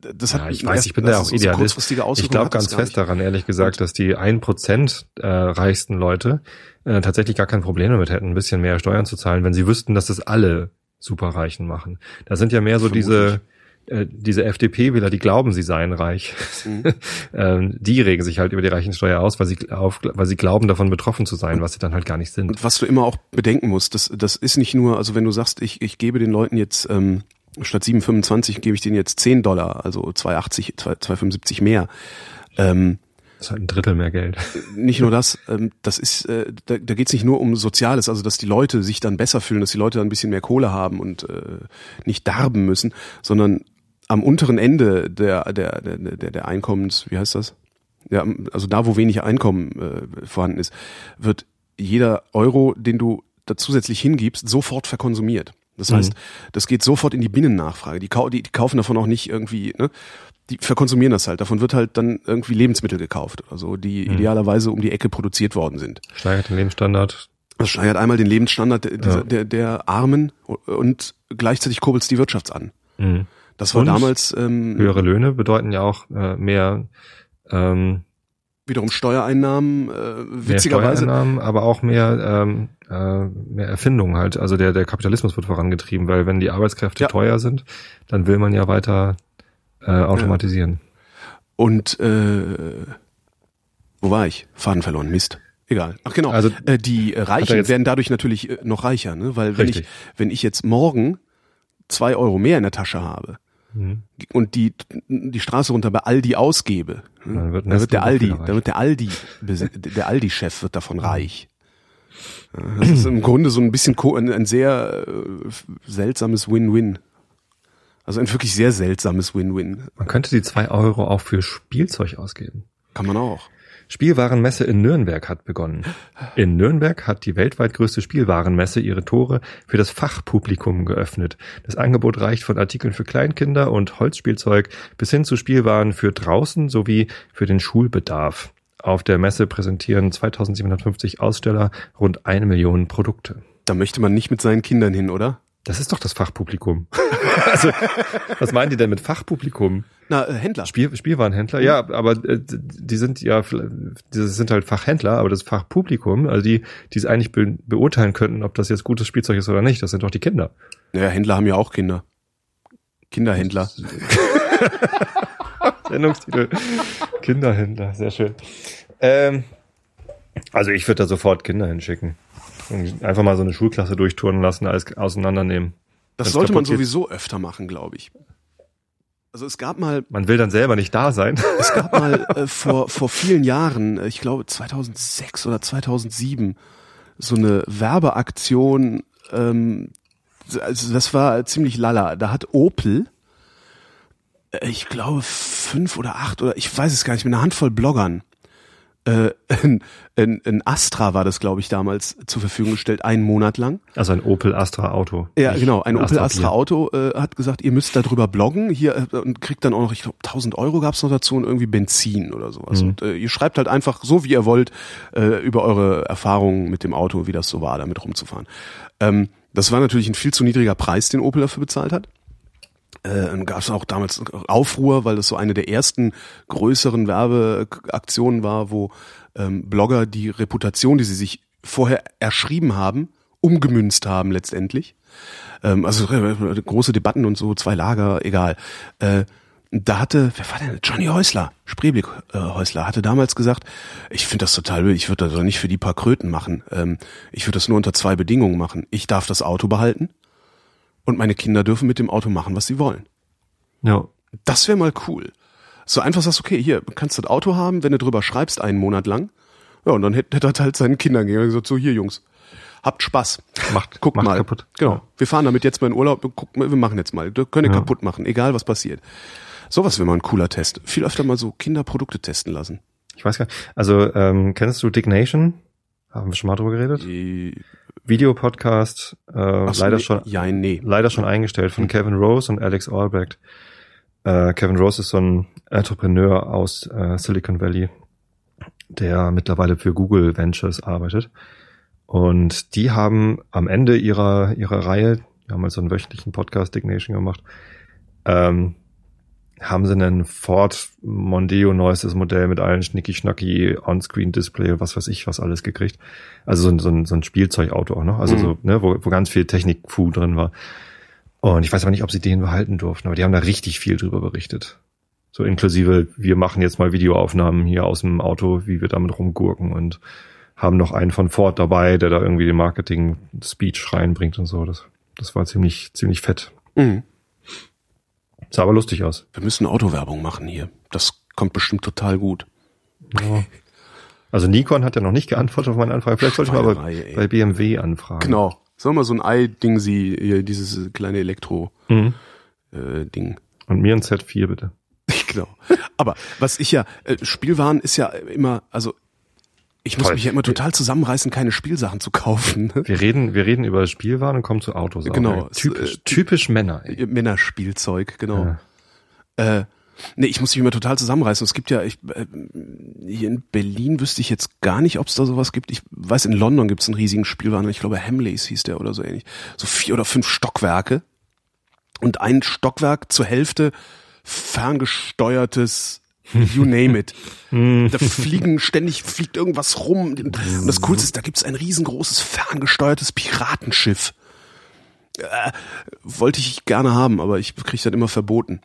A: das hat,
B: Ja, ich weiß, ich bin da auch
A: so
B: Idealist.
A: kurzfristige
B: Ich glaube ganz fest
A: nicht.
B: daran, ehrlich gesagt, dass die 1% äh, reichsten Leute äh, tatsächlich gar kein Problem damit hätten, ein bisschen mehr Steuern zu zahlen, wenn sie wüssten, dass das alle Superreichen machen. Da sind ja mehr so diese äh, diese FDP-Wähler, die glauben, sie seien reich.
A: Mhm. [laughs]
B: ähm, die regen sich halt über die Reichensteuer aus, weil sie, auf, weil sie glauben, davon betroffen zu sein, was sie dann halt gar nicht sind.
A: Und was du immer auch bedenken musst, das, das ist nicht nur, also wenn du sagst, ich, ich gebe den Leuten jetzt ähm, statt 7,25 gebe ich denen jetzt 10 Dollar, also 2,80, 2 2,75 mehr. Ähm,
B: Das ist halt ein Drittel mehr Geld.
A: nicht nur das, ähm, das ist, äh, da, da geht es nicht nur um Soziales, also dass die Leute sich dann besser fühlen, dass die Leute dann ein bisschen mehr Kohle haben und äh, nicht darben müssen, sondern am unteren Ende der, der, der, der, der Einkommens, wie heißt das? Ja, also da, wo wenig Einkommen äh, vorhanden ist, wird jeder Euro, den du da zusätzlich hingibst, sofort verkonsumiert. Das
B: Mhm.
A: heißt, das geht sofort in die Binnennachfrage. Die, kau die, die kaufen davon auch nicht irgendwie, ne? Die verkonsumieren das halt. Davon wird halt dann irgendwie Lebensmittel gekauft oder so, die
B: Mhm.
A: idealerweise um die Ecke produziert worden sind.
B: Steigert den Lebensstandard.
A: Das steigert einmal den Lebensstandard der,
B: Ja.
A: der, der Armen und gleichzeitig kurbelt's die Wirtschaft an.
B: Mhm.
A: Das war
B: Und
A: damals ähm,
B: Höhere Löhne bedeuten ja auch äh, mehr, ähm,
A: wiederum Steuereinnahmen, äh, witzigerweise.
B: Steuereinnahmen, aber auch mehr, ähm, äh, mehr Erfindungen halt. Also der, der Kapitalismus wird vorangetrieben, weil wenn die Arbeitskräfte
A: Ja.
B: teuer sind, dann will man ja weiter äh, automatisieren.
A: Und äh, wo war ich? Faden verloren, Mist. Egal. Ach genau.
B: Also-
A: äh, die Reichen werden dadurch natürlich äh, noch reicher, ne? Weil wenn
B: Richtig.
A: ich, wenn ich jetzt morgen zwei Euro mehr in der Tasche habe
B: Mhm.
A: und die die Straße runter bei Aldi ausgebe, ne?
B: Dann wird
A: dann wird der Aldi,
B: reich.
A: dann wird der Aldi, der Aldi-Chef wird davon reich. Ja, Das ist im Grunde so ein bisschen ein, ein sehr äh, seltsames Win-Win. Also ein wirklich sehr seltsames Win-Win.
B: Man könnte die zwei Euro auch für Spielzeug ausgeben.
A: Kann man auch.
B: Spielwarenmesse in Nürnberg hat begonnen. In Nürnberg hat die weltweit größte Spielwarenmesse ihre Tore für das Fachpublikum geöffnet. Das Angebot reicht von Artikeln für Kleinkinder und Holzspielzeug bis hin zu Spielwaren für draußen sowie für den Schulbedarf. Auf der Messe präsentieren 2750 Aussteller rund eine Million Produkte.
A: Da möchte man nicht mit seinen Kindern hin, oder?
B: Das ist doch das Fachpublikum. [laughs] also, was meinen die denn mit Fachpublikum?
A: Na, äh, Händler.
B: Spiel, Spielwarenhändler, ja, aber äh, die sind ja, die sind halt Fachhändler, aber das Fachpublikum, also die, die es eigentlich be beurteilen könnten, ob das jetzt gutes Spielzeug ist oder nicht, das sind doch die Kinder.
A: Naja, Händler haben ja auch Kinder. Kinderhändler. [laughs]
B: Sendungstitel. Kinderhändler, sehr schön. Ähm, also ich würde da sofort Kinder hinschicken. Einfach mal so eine Schulklasse durchtouren lassen, alles auseinandernehmen.
A: Das
B: Wenn's
A: sollte man
B: kaputt geht.
A: sowieso öfter machen, glaube ich. Also es gab mal,
B: Man will dann selber nicht da sein. [laughs]
A: es gab mal äh, vor vor vielen Jahren, äh, ich glaube 2006 oder 2007, so eine Werbeaktion. Ähm, also das war ziemlich lala. Da hat Opel, äh, ich glaube fünf oder acht oder ich weiß es gar nicht, mit einer Handvoll Bloggern. Äh, ein, ein, ein Astra war das, glaube ich, damals zur Verfügung gestellt, einen Monat lang.
B: Also ein Opel Astra Auto.
A: Ja, genau. Ein Opel Astra
B: Bier.
A: Auto äh, hat gesagt, ihr müsst darüber bloggen hier äh, und kriegt dann auch noch, ich glaube, 1000 Euro gab's noch dazu und irgendwie Benzin oder sowas.
B: Mhm.
A: Und äh, ihr schreibt halt einfach so, wie ihr wollt, äh, über eure Erfahrungen mit dem Auto, wie das so war, damit rumzufahren. Ähm, das war natürlich ein viel zu niedriger Preis, den Opel dafür bezahlt hat. Äh, dann gab es auch damals Aufruhr, weil das so eine der ersten größeren Werbeaktionen war, wo ähm, Blogger die Reputation, die sie sich vorher erschrieben haben, umgemünzt haben letztendlich. Ähm, also äh, große Debatten und so, zwei Lager, egal. Äh, da hatte, wer war denn? Johnny Häusler, Spreeblick äh, Häusler, hatte damals gesagt, ich finde das total wild, ich würde das doch nicht für die paar Kröten machen. Ähm, ich würde das nur unter zwei Bedingungen machen. Ich darf das Auto behalten und meine Kinder dürfen mit dem Auto machen, was sie wollen.
B: Ja.
A: Das wäre mal cool. So einfach sagst, okay, hier, kannst du das Auto haben, wenn du drüber schreibst, einen Monat lang. Ja, und dann hätte hätte er halt seinen Kindern gesagt, so, hier, Jungs, habt Spaß.
B: Macht,
A: Guckt
B: macht
A: mal.
B: kaputt.
A: Genau.
B: Ja.
A: Wir fahren damit jetzt mal in Urlaub, guckt wir machen jetzt mal. Wir können
B: Ja.
A: kaputt machen, egal was passiert. Sowas wäre mal ein cooler Test. Viel öfter mal so Kinderprodukte testen lassen.
B: Ich weiß gar nicht. Also, ähm, kennst du Dignation? Haben wir schon mal drüber geredet?
A: Die,
B: Videopodcast, äh,
A: so,
B: leider
A: nee,
B: schon,
A: Ja, nee.
B: leider schon eingestellt von Kevin Rose und Alex Albrecht. Äh, Kevin Rose ist so ein Entrepreneur aus äh, Silicon Valley, der mittlerweile für Google Ventures arbeitet. Und die haben am Ende ihrer, ihrer Reihe, die haben halt so einen wöchentlichen Podcast Dignation gemacht, ähm, haben sie einen Ford Mondeo neuestes Modell mit allen schnicki-schnacki On-Screen-Display, was weiß ich, was alles gekriegt. Also so ein, so ein, so ein Spielzeugauto auch noch, also
A: Mhm.
B: so, ne, wo, wo ganz viel Technik-Fu drin war. Und ich weiß aber nicht, ob sie den behalten durften, aber die haben da richtig viel drüber berichtet. So inklusive, wir machen jetzt mal Videoaufnahmen hier aus dem Auto, wie wir damit rumgurken und haben noch einen von Ford dabei, der da irgendwie den Marketing-Speech reinbringt und so. Das, das war ziemlich, ziemlich fett.
A: Mhm.
B: Sah aber lustig aus.
A: Wir müssen Autowerbung machen hier. Das kommt bestimmt total gut.
B: Ja. Also Nikon hat ja noch nicht geantwortet auf meine Anfrage. Vielleicht sollte ich mal bei, bei BMW anfragen.
A: Genau. Sollen wir so ein Ei-Ding sie, dieses kleine Elektro-Ding.
B: Mhm. Und mir ein Z4 bitte. [laughs]
A: Genau. Aber was ich ja, äh, Spielwaren ist ja immer, also ich muss
B: Toll.
A: mich ja immer total zusammenreißen, keine Spielsachen zu kaufen. ne?
B: Wir reden, wir reden über Spielwaren und kommen zu Autos.
A: Genau.
B: Typisch,
A: Äh,
B: typisch Männer. Ey.
A: Männerspielzeug, genau.
B: Ja.
A: Äh, nee, ich muss mich immer total zusammenreißen. Es gibt ja, ich, äh, hier in Berlin wüsste ich jetzt gar nicht, ob es da sowas gibt. Ich weiß, in London gibt es einen riesigen Spielwagen. Ich glaube, Hamleys hieß der oder so ähnlich. So vier oder fünf Stockwerke. Und ein Stockwerk zur Hälfte ferngesteuertes You name it. [laughs] da fliegen ständig, fliegt irgendwas rum. Und das Coolste ist, da gibt's ein riesengroßes ferngesteuertes Piratenschiff. Äh, wollte ich gerne haben, aber ich kriege das immer verboten.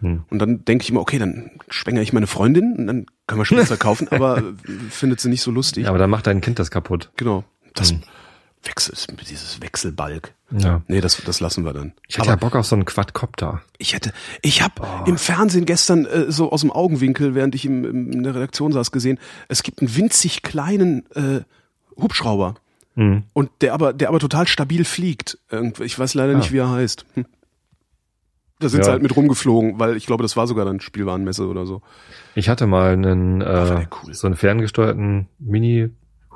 B: Hm.
A: Und dann denke ich immer, okay, dann schwängere ich meine Freundin und dann können wir Spielzeug [laughs] kaufen, aber äh, findet sie nicht so lustig.
B: Ja, aber dann macht dein Kind das kaputt.
A: Genau. Das
B: Hm.
A: Wechsel, dieses Wechselbalg.
B: Ja.
A: Nee, das, das lassen wir dann.
B: Ich hatte ja Bock auf so einen Quadcopter.
A: Ich hätte, ich habe
B: Oh.
A: im Fernsehen gestern äh, so aus dem Augenwinkel, während ich im, im, in der Redaktion saß, gesehen, es gibt einen winzig kleinen äh, Hubschrauber
B: Mhm.
A: und der aber, der aber total stabil fliegt. Ich weiß leider nicht,
B: Ah.
A: wie er heißt. Hm. Da sind
B: Ja.
A: sie halt mit rumgeflogen, weil ich glaube, das war sogar dann Spielwarenmesse oder so.
B: Ich hatte mal einen, äh,
A: cool.
B: so einen ferngesteuerten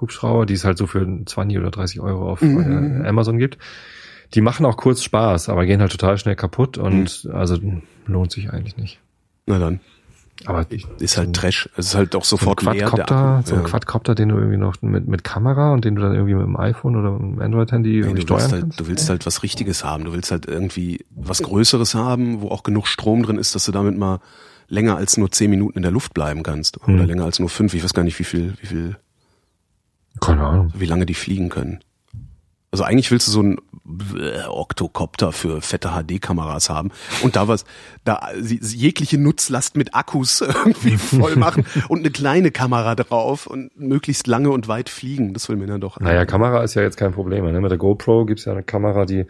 B: Mini-Hubschrauber, die es halt so für 20 oder 30 Euro auf
A: Mhm.
B: äh, Amazon gibt. Die machen auch kurz Spaß, aber gehen halt total schnell kaputt und
A: Mhm.
B: also lohnt sich eigentlich nicht.
A: Na dann.
B: Aber
A: ist halt Trash. Es ist halt auch sofort
B: so ein Quadcopter, so ein
A: Ja.
B: Quadcopter, den du irgendwie noch mit, mit Kamera und den du dann irgendwie mit dem iPhone oder mit dem Android-Handy
A: Nee,
B: irgendwie
A: du, willst
B: steuern
A: halt,
B: kannst.
A: du willst halt was Richtiges haben. Du willst halt irgendwie was Größeres haben, wo auch genug Strom drin ist, dass du damit mal länger als nur zehn Minuten in der Luft bleiben kannst. Oder
B: Hm.
A: länger als nur fünf. Ich weiß gar nicht, wie viel, wie viel,
B: Keine Ahnung.
A: wie lange die fliegen können. Also eigentlich willst du so einen äh, Octocopter für fette HD-Kameras haben und da was, da jegliche Nutzlast mit Akkus [laughs] irgendwie voll machen [laughs] und eine kleine Kamera drauf und möglichst lange und weit fliegen. Das will mir dann doch.
B: Naja, Kamera ist ja jetzt kein Problem. Ne? Mit der GoPro gibt's ja eine Kamera, die,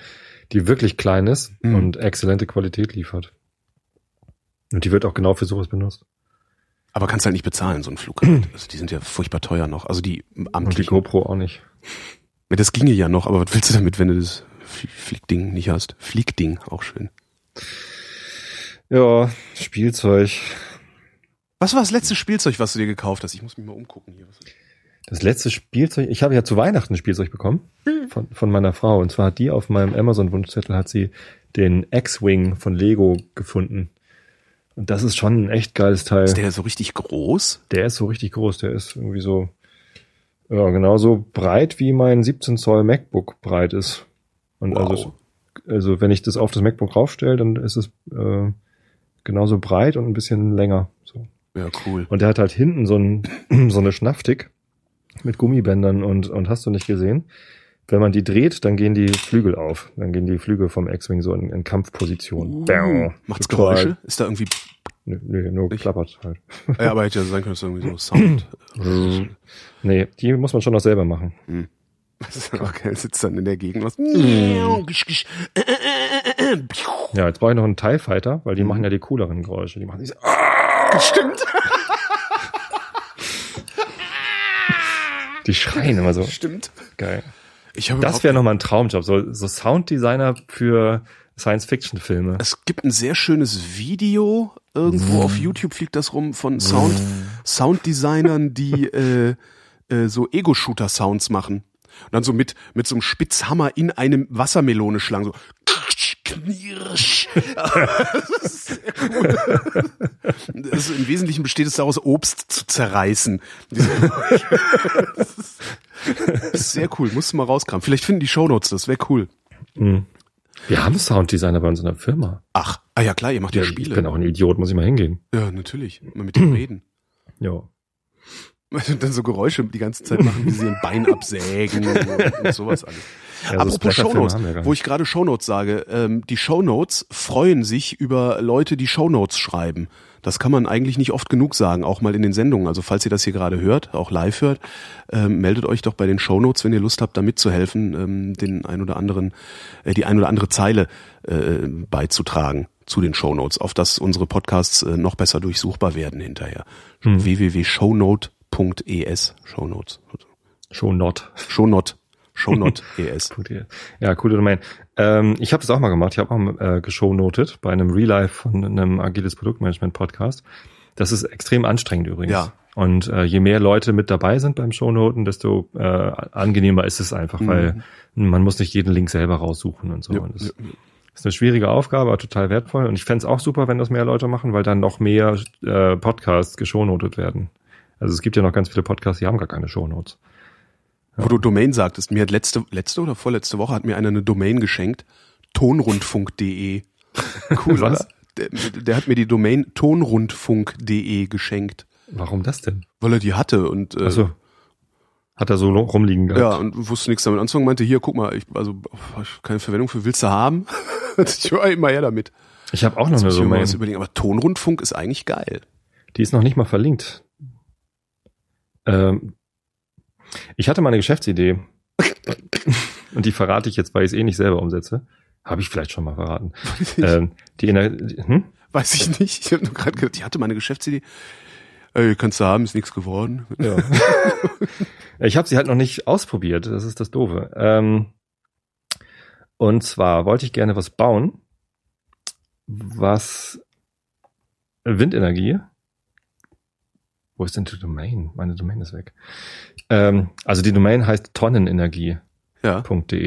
B: die wirklich klein ist
A: Mhm.
B: und exzellente Qualität liefert. Und die wird auch genau für sowas benutzt.
A: Aber kannst halt nicht bezahlen, so ein Fluggerät. [clears throat] Also die sind ja furchtbar teuer noch. Also die
B: Und die
A: amtlichen.
B: GoPro auch nicht.
A: Das ginge ja noch, aber was willst du damit, wenn du das Flie- Fliegding nicht hast? Fliegding, auch schön.
B: Ja, Spielzeug.
A: Was war das letzte Spielzeug, was du dir gekauft hast? Ich muss mich mal umgucken hier.
B: Das letzte Spielzeug, ich habe ja zu Weihnachten ein Spielzeug bekommen von, von meiner Frau. Und zwar hat die auf meinem Amazon-Wunschzettel hat sie den X-Wing von Lego gefunden. Und das ist schon ein echt geiles Teil.
A: Ist der so richtig groß?
B: Der ist so richtig groß. Der ist irgendwie so, ja, genauso breit wie mein 17 Zoll MacBook breit ist. Und
A: Wow.
B: also, also wenn ich das auf das MacBook raufstelle, dann ist es äh, genauso breit und ein bisschen länger. So.
A: Ja, cool.
B: Und der hat halt hinten so, ein, [clears throat] so eine Schnafftick mit Gummibändern und, und hast du nicht gesehen. Wenn man die dreht, dann gehen die Flügel auf. Dann gehen die Flügel vom X-Wing so in, in Kampfposition.
A: Uh, Macht's
B: Total-
A: Geräusche? Ist da irgendwie,
B: Nö, nö, nur
A: Nicht?
B: klappert halt.
A: ja, aber hätte ja sein können, dass da irgendwie so Sound. [laughs]
B: Nee, die muss man schon noch selber machen.
A: Ist [laughs] okay, sitzt dann in der Gegend was.
B: Mhm. Ja, jetzt brauche ich noch einen TIE Fighter, weil die machen ja die cooleren Geräusche. Die machen diese,
A: Stimmt. [laughs]
B: die schreien immer so.
A: Stimmt.
B: Geil.
A: Ich habe
B: Das wäre nochmal ein Traumjob. So, so Sounddesigner für Science-Fiction-Filme.
A: Es gibt ein sehr schönes Video, irgendwo auf YouTube fliegt das rum, von Sound, Sounddesignern, die [laughs] äh, äh, so Ego-Shooter-Sounds machen. Und dann so mit, mit so einem Spitzhammer in einem Wassermelone schlagen, so knirsch. das ist sehr cool. Ist, Im Wesentlichen besteht es daraus, Obst zu zerreißen. Sehr cool, musst du mal rauskramen. Vielleicht finden die Shownotes, das wäre cool.
B: Mhm. Wir haben Sounddesigner bei uns in der Firma.
A: Ach, ah ja klar, ihr macht ja,
B: Ich
A: Spiele.
B: bin auch ein Idiot, muss ich mal hingehen.
A: Ja, natürlich. Mal mit dem [clears throat] reden.
B: Ja.
A: Und [laughs] dann so Geräusche die ganze Zeit machen, wie sie ein Bein absägen und, und sowas alles.
B: Ja, so
A: Apropos Shownotes, wo ich gerade Shownotes sage, ähm, die Shownotes freuen sich über Leute, die Shownotes schreiben. Das kann man eigentlich nicht oft genug sagen, auch mal in den Sendungen. Also falls ihr das hier gerade hört, auch live hört, ähm, meldet euch doch bei den Shownotes, wenn ihr Lust habt, da mitzuhelfen, ähm, den ein oder anderen, äh, die ein oder andere Zeile äh, beizutragen zu den Shownotes, auf dass unsere Podcasts äh, noch besser durchsuchbar werden hinterher.
B: Hm.
A: www.shownote.es Shownotes.
B: Show not.
A: Shownot. [laughs] Shownot ES.
B: Ja, coole Domain. Ähm, ich habe das auch mal gemacht. Ich habe auch äh, geshownotet bei einem Real Life von einem agiles Produktmanagement Podcast. Das ist extrem anstrengend übrigens.
A: Ja.
B: Und äh, je mehr Leute mit dabei sind beim Shownoten, desto äh, angenehmer ist es einfach, weil man muss nicht jeden Link selber raussuchen und so.
A: Mhm. Ja,
B: und das
A: ja,
B: ist eine schwierige Aufgabe, aber total wertvoll. Und ich fänd's auch super, wenn das mehr Leute machen, weil dann noch mehr äh, Podcasts geshownotet werden. Also es gibt ja noch ganz viele Podcasts, die haben gar keine Shownotes.
A: Wo du Domain sagtest, mir hat letzte, letzte oder vorletzte Woche hat mir einer eine Domain geschenkt. Tonrundfunk.de. [laughs] Cool,
B: Was?
A: was? Der, der hat mir die Domain tonrundfunk.de geschenkt,
B: Warum das denn?
A: weil er die hatte und äh,
B: Also hat er so rumliegen gehabt.
A: ja und wusste nichts damit anzufangen. Meinte hier, guck mal, ich also ich keine Verwendung für, willst du haben? [laughs] ich war immer her damit.
B: Ich habe auch noch eine Domain.
A: was überlegen. Aber Tonrundfunk ist eigentlich geil.
B: Die ist noch nicht mal verlinkt. Ähm, ich hatte mal eine Geschäftsidee. Und die verrate ich jetzt, weil ich es eh nicht selber umsetze. Habe ich vielleicht schon mal verraten. ähm, die Ener hm?
A: Weiß ich nicht. Ich habe nur gerade gedacht, ich hatte meine Geschäftsidee. Ey, kannst du haben, ist nichts geworden.
B: ja. ich habe sie halt noch nicht ausprobiert. Das ist das Doofe. Ähm, und zwar wollte ich gerne was bauen, was Windenergie. Wo ist denn die Domain? Meine Domain ist weg. Ähm, also die Domain heißt Tonnenenergie. Ja.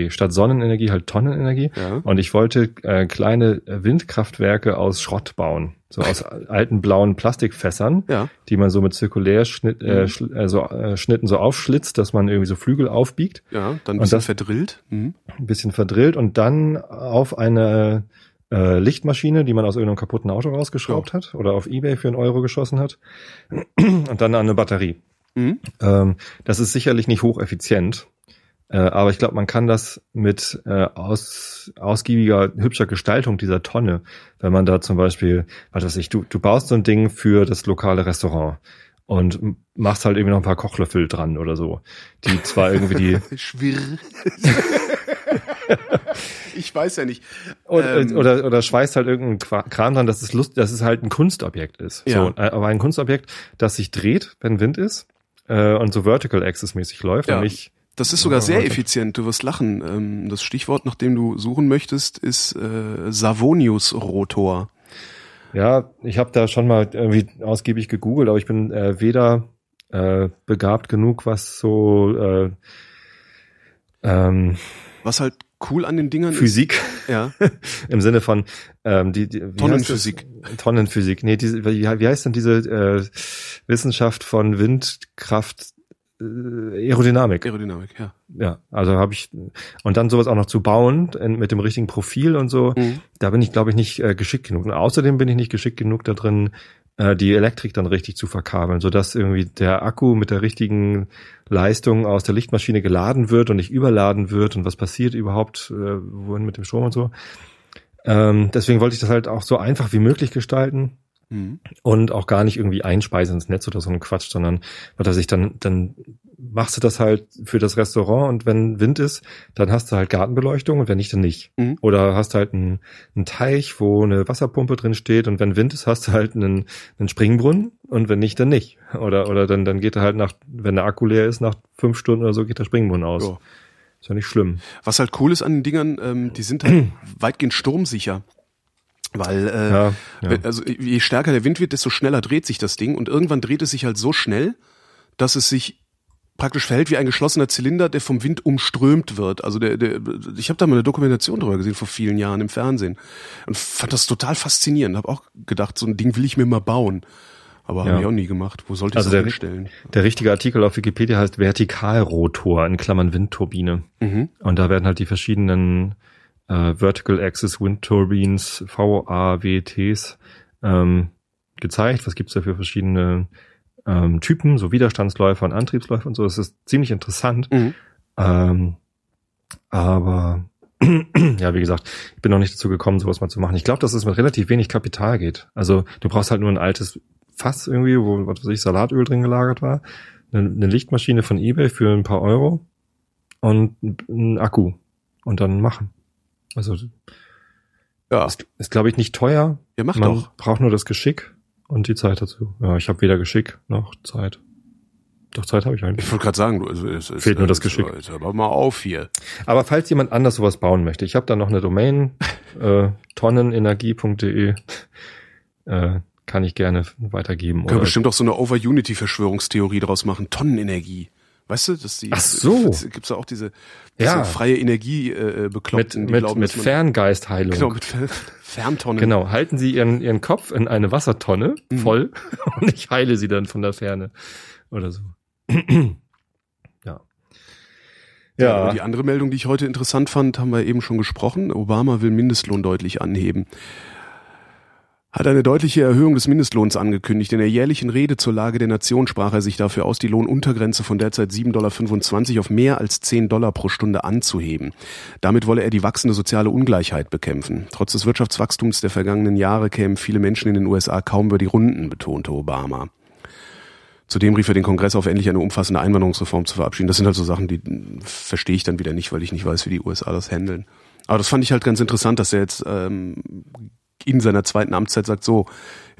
B: Statt Sonnenenergie halt Tonnenenergie. Ja. Und ich wollte äh, kleine Windkraftwerke aus Schrott bauen. So aus [laughs] alten blauen Plastikfässern, ja. die man so mit Zirkulärschnitten äh, mhm. äh, so, äh, Schnitten so aufschlitzt, dass man irgendwie so Flügel aufbiegt.
A: Ja, dann ein bisschen das, verdrillt. Mhm.
B: Ein bisschen verdrillt und dann auf eine äh, Lichtmaschine, die man aus irgendeinem kaputten Auto rausgeschraubt ja. hat oder auf Ebay für einen Euro geschossen hat [clears throat] und dann an eine Batterie. Mhm. Ähm, das ist sicherlich nicht hocheffizient, äh, aber ich glaube, man kann das mit äh, aus, ausgiebiger, hübscher Gestaltung dieser Tonne, wenn man da zum Beispiel, was weiß ich, du, du baust so ein Ding für das lokale Restaurant und machst halt irgendwie noch ein paar Kochlöffel dran oder so, die zwar irgendwie die [laughs]
A: Schwirr. [laughs] ich weiß ja nicht.
B: Oder, ähm, oder, oder schweißt halt irgendeinen Kram dran, dass es Lust, dass es halt ein Kunstobjekt ist. Ja. So, äh, aber ein Kunstobjekt, das sich dreht, wenn Wind ist äh, und so Vertical Axis mäßig läuft ja. und nicht
A: das ist sogar sehr effizient. Du wirst lachen. Ähm, das Stichwort, nach dem du suchen möchtest, ist äh, Savonius-Rotor.
B: Ja, ich habe da schon mal irgendwie ausgiebig gegoogelt, aber ich bin äh, weder äh, begabt genug, was so äh, ähm,
A: was halt cool an den Dingern
B: Physik.
A: ist. Ja. [laughs]
B: Im Sinne von ähm, die, die
A: Tonnenphysik.
B: Tonnenphysik. Nee, diese, wie, wie heißt denn diese äh, Wissenschaft von Windkraft äh, Aerodynamik.
A: Aerodynamik, ja.
B: Ja, also habe ich und dann sowas auch noch zu bauen mit dem richtigen Profil und so, mhm. da bin ich glaube ich nicht äh, geschickt genug. Und außerdem bin ich nicht geschickt genug da drin, die Elektrik dann richtig zu verkabeln, so dass irgendwie der Akku mit der richtigen Leistung aus der Lichtmaschine geladen wird und nicht überladen wird und was passiert überhaupt äh, wohin mit dem Strom und so. Ähm, deswegen wollte ich das halt auch so einfach wie möglich gestalten Mhm. Und auch gar nicht irgendwie einspeisen ins Netz oder so ein Quatsch, sondern dass ich dann, dann machst du das halt für das Restaurant und wenn Wind ist, dann hast du halt Gartenbeleuchtung und wenn nicht, dann nicht. Mhm. Oder hast halt einen, einen Teich, wo eine Wasserpumpe drin steht und wenn Wind ist, hast du halt einen, einen Springbrunnen und wenn nicht, dann nicht. [laughs] Oder, oder dann, dann geht er halt nach, wenn der Akku leer ist, nach fünf Stunden oder so geht der Springbrunnen aus. Oh. Ist ja nicht schlimm.
A: Was halt cool ist an den Dingern, ähm, die sind halt [clears throat] weitgehend sturmsicher. Weil äh, ja, ja. also je stärker der Wind wird, desto schneller dreht sich das Ding und irgendwann dreht es sich halt so schnell, dass es sich praktisch verhält wie ein geschlossener Zylinder, der vom Wind umströmt wird. Also der, der ich habe da mal eine Dokumentation drüber gesehen vor vielen Jahren im Fernsehen und fand das total faszinierend. Habe auch gedacht, so ein Ding will ich mir mal bauen. Aber ja. habe ich auch nie gemacht. Wo sollte ich also das hinstellen?
B: Der richtige Artikel auf Wikipedia heißt Vertikalrotor in Klammern Windturbine. Mhm. Und da werden halt die verschiedenen äh, Vertical Axis Wind Turbines, VAWTs, ähm, gezeigt. Was gibt's da für verschiedene ähm, Typen, so Widerstandsläufer und Antriebsläufer und so. Das ist ziemlich interessant. Mhm. Ähm, aber [clears throat] ja, wie gesagt, ich bin noch nicht dazu gekommen, sowas mal zu machen. Ich glaube, dass es mit relativ wenig Kapital geht. Also du brauchst halt nur ein altes Fass irgendwie, wo, was weiß ich, Salatöl drin gelagert war, eine, eine Lichtmaschine von eBay für ein paar Euro und ein Akku und dann machen. Also ja. ist, ist glaube ich nicht teuer.
A: Ja, mach Man doch.
B: braucht nur das Geschick und die Zeit dazu. Ja, ich habe weder Geschick noch Zeit. Doch Zeit habe ich eigentlich.
A: Ich wollte gerade sagen, es,
B: es, fehlt nur das Geschick.
A: Jetzt aber mal auf hier.
B: Aber falls jemand anders sowas bauen möchte, ich habe da noch eine Domain [laughs] äh, tonnenenergie.de äh, kann ich gerne weitergeben.
A: Können bestimmt auch so eine Over-Unity-Verschwörungstheorie draus machen. Tonnenenergie. Weißt du, dass die
B: Ach so.
A: gibt's ja auch diese, diese ja. freie Energie äh, bekloppten,
B: mit, mit, glauben, mit Ferngeistheilung.
A: Genau, mit Fer Ferntonnen.
B: Genau, halten Sie Ihren ihren Kopf in eine Wassertonne mhm. voll [laughs] und ich heile Sie dann von der Ferne oder so. [clears throat]
A: ja. Ja. Die andere Meldung, die ich heute interessant fand, haben wir eben schon gesprochen. Obama will Mindestlohn deutlich anheben hat eine deutliche Erhöhung des Mindestlohns angekündigt. In der jährlichen Rede zur Lage der Nation sprach er sich dafür aus, die Lohnuntergrenze von derzeit 7,25 Dollar auf mehr als 10 Dollar pro Stunde anzuheben. Damit wolle er die wachsende soziale Ungleichheit bekämpfen. Trotz des Wirtschaftswachstums der vergangenen Jahre kämen viele Menschen in den USA kaum über die Runden, betonte Obama. Zudem rief er den Kongress auf, endlich eine umfassende Einwanderungsreform zu verabschieden. Das sind halt so Sachen, die verstehe ich dann wieder nicht, weil ich nicht weiß, wie die USA das handeln. Aber das fand ich halt ganz interessant, dass er jetzt ähm, in seiner zweiten Amtszeit sagt, so,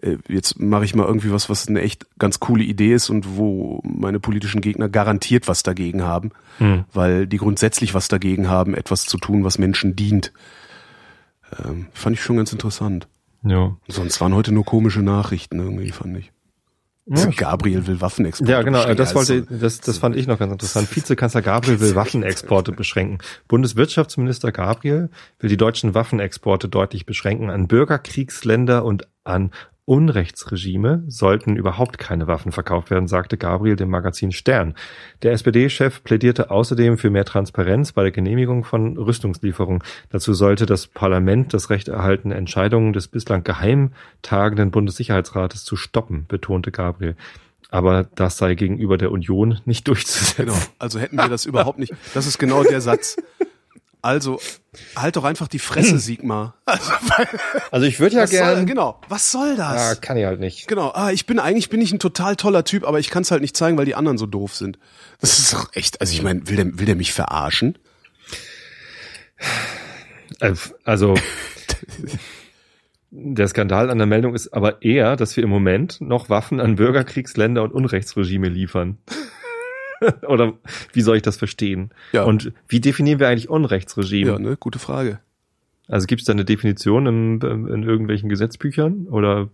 A: äh, jetzt mache ich mal irgendwie was, was eine echt ganz coole Idee ist und wo meine politischen Gegner garantiert was dagegen haben, hm. weil die grundsätzlich was dagegen haben, etwas zu tun, was Menschen dient. Ähm, fand ich schon ganz interessant.
B: Ja.
A: Sonst waren heute nur komische Nachrichten irgendwie, fand ich. Ja. Gabriel will Waffenexporte.
B: Ja, genau. Das wollte, das, das fand ich noch ganz interessant. [laughs] Vizekanzler Gabriel will Waffenexporte beschränken. Bundeswirtschaftsminister Gabriel will die deutschen Waffenexporte deutlich beschränken an Bürgerkriegsländer und an Unrechtsregime sollten überhaupt keine Waffen verkauft werden, sagte Gabriel dem Magazin Stern. Der SPD-Chef plädierte außerdem für mehr Transparenz bei der Genehmigung von Rüstungslieferungen. Dazu sollte das Parlament das Recht erhalten, Entscheidungen des bislang geheim tagenden Bundessicherheitsrates zu stoppen, betonte Gabriel aber das sei gegenüber der Union nicht durchzusetzen.
A: Genau. Also hätten wir das überhaupt nicht. Das ist genau der Satz. [laughs] Also, halt doch einfach die Fresse, Sigmar. [laughs]
B: Also, also ich würde ja gerne.
A: Genau. Was soll das?
B: Ja, kann ich halt nicht.
A: Genau. Ah, ich bin eigentlich bin ich ein total toller Typ, aber ich kann es halt nicht zeigen, weil die anderen so doof sind. Das ist doch echt. Also ich meine, will der will der mich verarschen?
B: Äh, also der Skandal an der Meldung ist aber eher, dass wir im Moment noch Waffen an Bürgerkriegsländer und Unrechtsregime liefern. [laughs] Oder wie soll ich das verstehen? Ja. Und wie definieren wir eigentlich Unrechtsregime?
A: Ja, ne, gute Frage.
B: Also gibt es da eine Definition in, in irgendwelchen Gesetzbüchern? Oder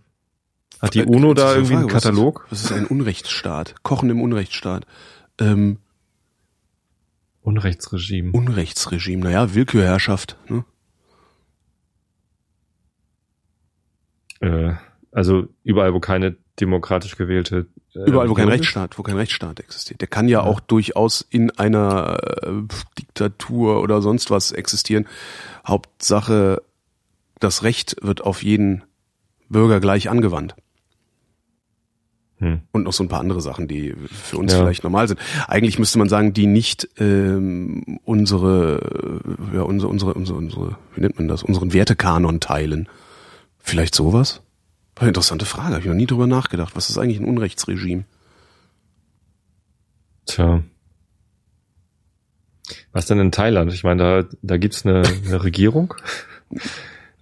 B: hat die UNO da irgendwie Frage, einen Katalog?
A: Was ist, was ist ein Unrechtsstaat? Kochen im Unrechtsstaat. Ähm,
B: Unrechtsregime.
A: Unrechtsregime, naja, Willkürherrschaft. Ne?
B: Äh, also überall, wo keine demokratisch gewählte
A: äh, überall, wo kein Rechtsstaat, wo kein Rechtsstaat existiert. Der kann ja, ja. auch durchaus in einer äh, Diktatur oder sonst was existieren. Hauptsache, das Recht wird auf jeden Bürger gleich angewandt. Hm. Und noch so ein paar andere Sachen, die für uns ja. vielleicht normal sind. Eigentlich müsste man sagen, die nicht ähm, unsere, ja, unsere, unsere, unsere, unsere, wie nennt man das, unseren Wertekanon teilen. Vielleicht sowas? Interessante Frage, habe ich noch nie drüber nachgedacht. Was ist eigentlich ein Unrechtsregime?
B: Tja. Was denn in Thailand? Ich meine, da, da gibt's eine, eine [laughs] Regierung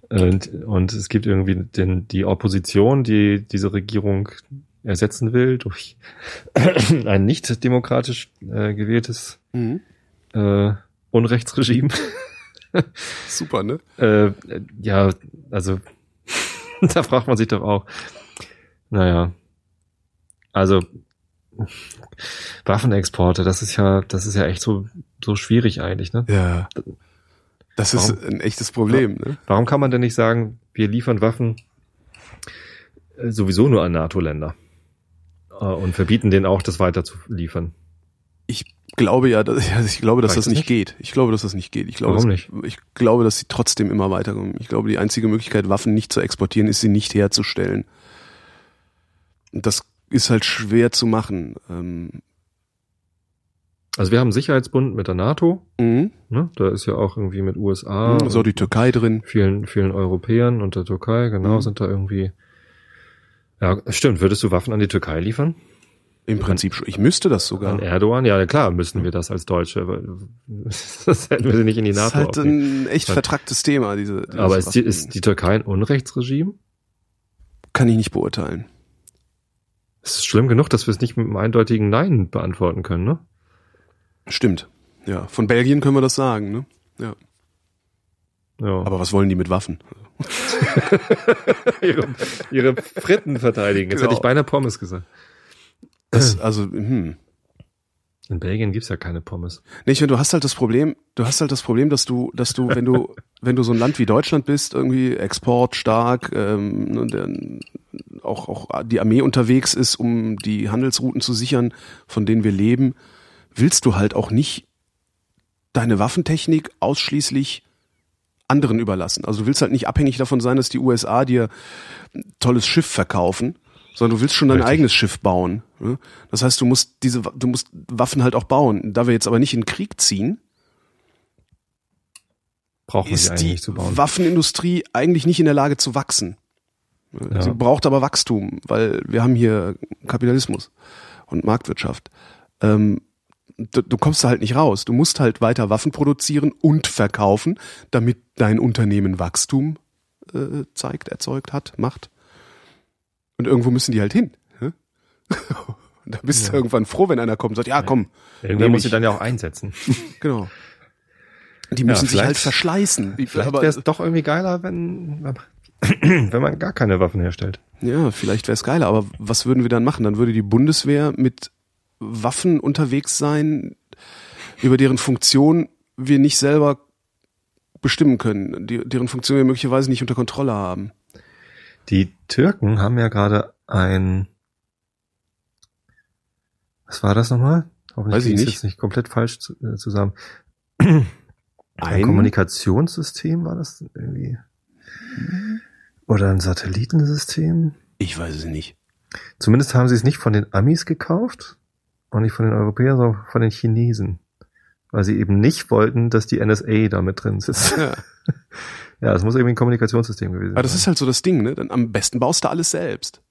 B: und, und es gibt irgendwie den, die Opposition, die diese Regierung ersetzen will durch [coughs] ein nicht demokratisch äh, gewähltes mhm. äh, Unrechtsregime.
A: Super, ne?
B: Äh, ja, also [laughs] da fragt man sich doch auch. Naja. Also Waffenexporte, das ist ja, das ist ja echt so, so schwierig eigentlich, ne?
A: Ja. Das warum, ist ein echtes Problem, ne?
B: Warum kann man denn nicht sagen, wir liefern Waffen äh, sowieso nur an NATO-Länder äh, und verbieten denen auch, das weiter zu liefern?
A: Ich glaube ja, dass, [laughs] also ich glaube, dass Reicht das nicht, nicht geht. Ich glaube, dass das nicht geht. Ich glaube,
B: Warum nicht?
A: ich glaube, dass sie trotzdem immer weiterkommen. Ich glaube, die einzige Möglichkeit, Waffen nicht zu exportieren, ist sie nicht herzustellen. Und das ist halt schwer zu machen. Ähm
B: also wir haben einen Sicherheitsbund mit der NATO. Mhm. Ne? Da ist ja auch irgendwie mit USA.
A: Mhm, so die Türkei drin.
B: Vielen, vielen Europäern und der Türkei, genau, mhm. sind da irgendwie. Ja, stimmt. Würdest du Waffen an die Türkei liefern?
A: Im Prinzip schon. Ich müsste das sogar.
B: An Erdogan? Ja, klar, müssten wir das als Deutsche. Aber [laughs] das hätten wir sie nicht in die NATO. Das ist
A: halt ein echt vertracktes Thema, diese.
B: Aber ist die, ist die Türkei ein Unrechtsregime?
A: Kann ich nicht beurteilen.
B: Es ist schlimm genug, dass wir es nicht mit einem eindeutigen Nein beantworten können, ne?
A: Stimmt. Ja. Von Belgien können wir das sagen, ne? Ja.
B: Ja.
A: Aber was wollen die mit Waffen? [laughs]
B: ihre, ihre Fritten verteidigen. Jetzt genau. hätte ich beinahe Pommes gesagt.
A: Das, also, hm.
B: In Belgien gibt's ja keine Pommes.
A: Nicht, wenn du hast halt das Problem, du hast halt das Problem, dass du, dass du, wenn du, [laughs] wenn du so ein Land wie Deutschland bist, irgendwie Export stark, ähm, und dann auch, auch die Armee unterwegs ist, um die Handelsrouten zu sichern, von denen wir leben, willst du halt auch nicht deine Waffentechnik ausschließlich anderen überlassen. Also du willst halt nicht abhängig davon sein, dass die USA dir ein tolles Schiff verkaufen, sondern du willst schon dein Richtig. eigenes Schiff bauen. Ne? Das heißt, du musst diese, du musst Waffen halt auch bauen. Da wir jetzt aber nicht in den Krieg ziehen,
B: brauchen ist
A: die Waffenindustrie eigentlich nicht in der Lage zu wachsen. Ja. Sie braucht aber Wachstum, weil wir haben hier Kapitalismus und Marktwirtschaft. Ähm, du, du kommst da halt nicht raus. Du musst halt weiter Waffen produzieren und verkaufen, damit dein Unternehmen Wachstum äh, zeigt, erzeugt hat, macht. Und irgendwo müssen die halt hin. [laughs] Und da bist ja. du irgendwann froh, wenn einer kommt und sagt, ja, komm.
B: Irgendwer muss sie dann ja auch einsetzen. [laughs]
A: genau. Die müssen ja, sich halt verschleißen.
B: Vielleicht wäre es doch irgendwie geiler, wenn, [clears throat] wenn man gar keine Waffen herstellt.
A: Ja, vielleicht wäre es geiler, aber was würden wir dann machen? Dann würde die Bundeswehr mit Waffen unterwegs sein, über deren Funktion wir nicht selber bestimmen können, die, deren Funktion wir möglicherweise nicht unter Kontrolle haben.
B: Die Türken haben ja gerade ein, was war das nochmal? Hoffentlich
A: Weiß ich nicht.
B: jetzt nicht komplett falsch äh, zusammen. [clears throat] Ein
A: Ein-
B: Kommunikationssystem war das irgendwie? Oder ein Satellitensystem?
A: Ich weiß es nicht.
B: Zumindest haben sie es nicht von den Amis gekauft und nicht von den Europäern, sondern von den Chinesen. Weil sie eben nicht wollten, dass die NSA da mit drin sitzt.
A: Ja. [laughs] [laughs]
B: Ja, es muss irgendwie ein Kommunikationssystem gewesen
A: Aber das
B: sein.
A: ist halt so das Ding, ne? Dann am besten baust du alles selbst.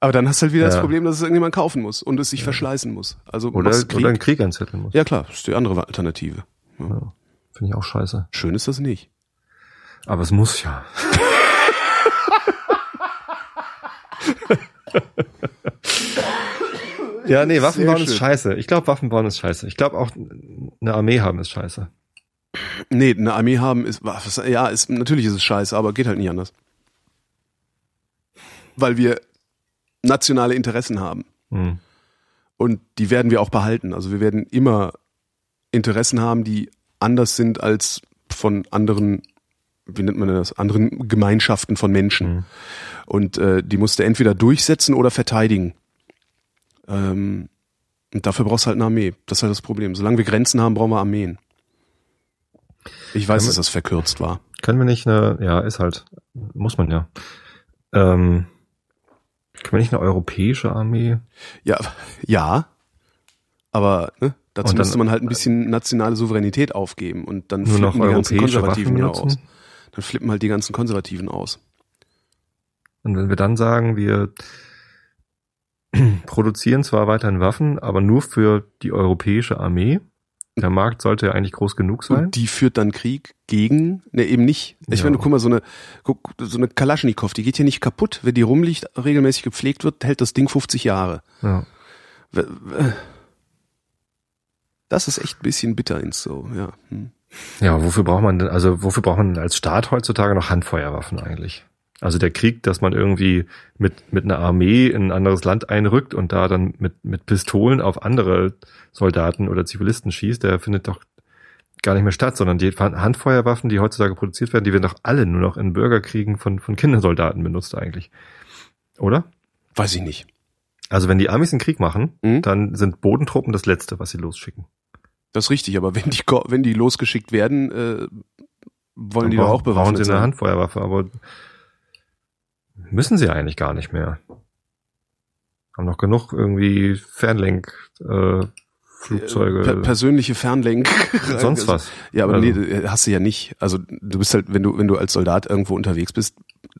A: Aber dann hast du halt wieder das
B: Ja.
A: Problem, dass es irgendjemand kaufen muss und es sich verschleißen muss. Also
B: oder,
A: Krieg.
B: oder einen Krieg anzetteln muss.
A: ja klar, das ist die andere Alternative.
B: Ja. Finde ich auch scheiße.
A: Schön ist das nicht.
B: Aber es muss ja. [laughs] ja, nee, Waffen
A: Sehr
B: bauen ist scheiße. Ich glaube, Waffen bauen ist scheiße. Ich glaube auch, eine Armee haben ist scheiße.
A: Nee, eine Armee haben ist, was, ja, ist, natürlich ist es scheiße, aber geht halt nicht anders. Weil wir nationale Interessen haben.
B: Hm.
A: Und die werden wir auch behalten. Also wir werden immer Interessen haben, die anders sind als von anderen, wie nennt man das, anderen Gemeinschaften von Menschen.
B: Mhm.
A: Und äh, die musst du entweder durchsetzen oder verteidigen. Ähm, und dafür brauchst du halt eine Armee. Das ist halt das Problem. Solange wir Grenzen haben, brauchen wir Armeen. Ich weiß, dass das verkürzt war.
B: Können wir nicht eine, ja, ist halt, muss man ja. Ähm, können wir nicht eine europäische Armee?
A: Ja, ja. Aber ne, dazu
B: dann-
A: müsste man halt ein bisschen nationale Souveränität aufgeben und dann flippen die ganzen Konservativen ja aus. Dann flippen halt die ganzen Konservativen aus.
B: Und wenn wir dann sagen, wir [clears throat] produzieren zwar weiterhin Waffen, aber nur für die europäische Armee, der Markt sollte ja eigentlich groß genug sein.
A: Und die führt dann Krieg gegen, ne, eben nicht. Ich
B: Ja.
A: meine, guck mal, so eine, guck, so eine Kalaschnikow, die geht hier nicht kaputt. Wenn die rumliegt, regelmäßig gepflegt wird, hält das Ding 50 Jahre.
B: Ja.
A: Das ist echt ein bisschen bitter ins so, ja. Hm.
B: Ja, wofür braucht man denn, also wofür braucht man denn als Staat heutzutage noch Handfeuerwaffen eigentlich? Also der Krieg, dass man irgendwie mit, mit einer Armee in ein anderes Land einrückt und da dann mit, mit Pistolen auf andere Soldaten oder Zivilisten schießt, der findet doch gar nicht mehr statt, sondern die Handfeuerwaffen, die heutzutage produziert werden, die werden doch alle nur noch in Bürgerkriegen von, von Kindersoldaten benutzt eigentlich. Oder?
A: Weiß ich nicht.
B: Also wenn die Amis einen Krieg machen,
A: Mhm.
B: dann sind Bodentruppen das Letzte, was sie losschicken.
A: Das ist richtig, aber wenn die, wenn die losgeschickt werden, äh, wollen
B: Dann
A: die doch auch bewaffnet
B: sie eine
A: sein.
B: Handfeuerwaffe, aber müssen sie eigentlich gar nicht mehr. Haben noch genug irgendwie Fernlenk, äh, Flugzeuge,
A: Per persönliche Fernlenk.
B: sonst was.
A: Ja, aber
B: Also-
A: nee, hast du ja nicht. Also du bist halt, wenn du, wenn du als Soldat irgendwo unterwegs bist,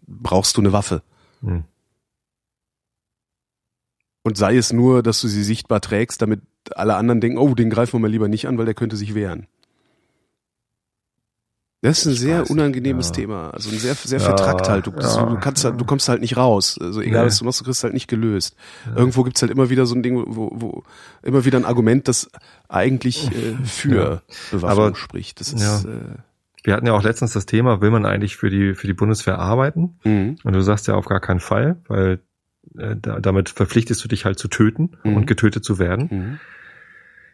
A: brauchst du eine Waffe.
B: Hm.
A: Und sei es nur, dass du sie sichtbar trägst, damit alle anderen denken, oh, den greifen wir mal lieber nicht an, weil der könnte sich wehren. Das ist ein sehr
B: weiß nicht,
A: unangenehmes
B: ja.
A: Thema. Also ein sehr, sehr
B: Ja,
A: vertrackt halt. Du,
B: ja.
A: du kannst halt, du kommst halt nicht raus. Also egal
B: Nee.
A: was du machst, du kriegst halt nicht gelöst. Irgendwo gibt's halt immer wieder so ein Ding, wo, wo immer wieder ein Argument, das eigentlich äh, für Bewaffnung
B: Aber-
A: spricht. Das ist äh,
B: Wir hatten ja auch letztens das Thema, will man eigentlich für die, für die Bundeswehr arbeiten?
A: mhm.
B: Und du sagst ja auf gar keinen Fall, weil äh, da, damit verpflichtest du dich halt zu töten
A: Mhm.
B: und getötet zu werden.
A: Mhm.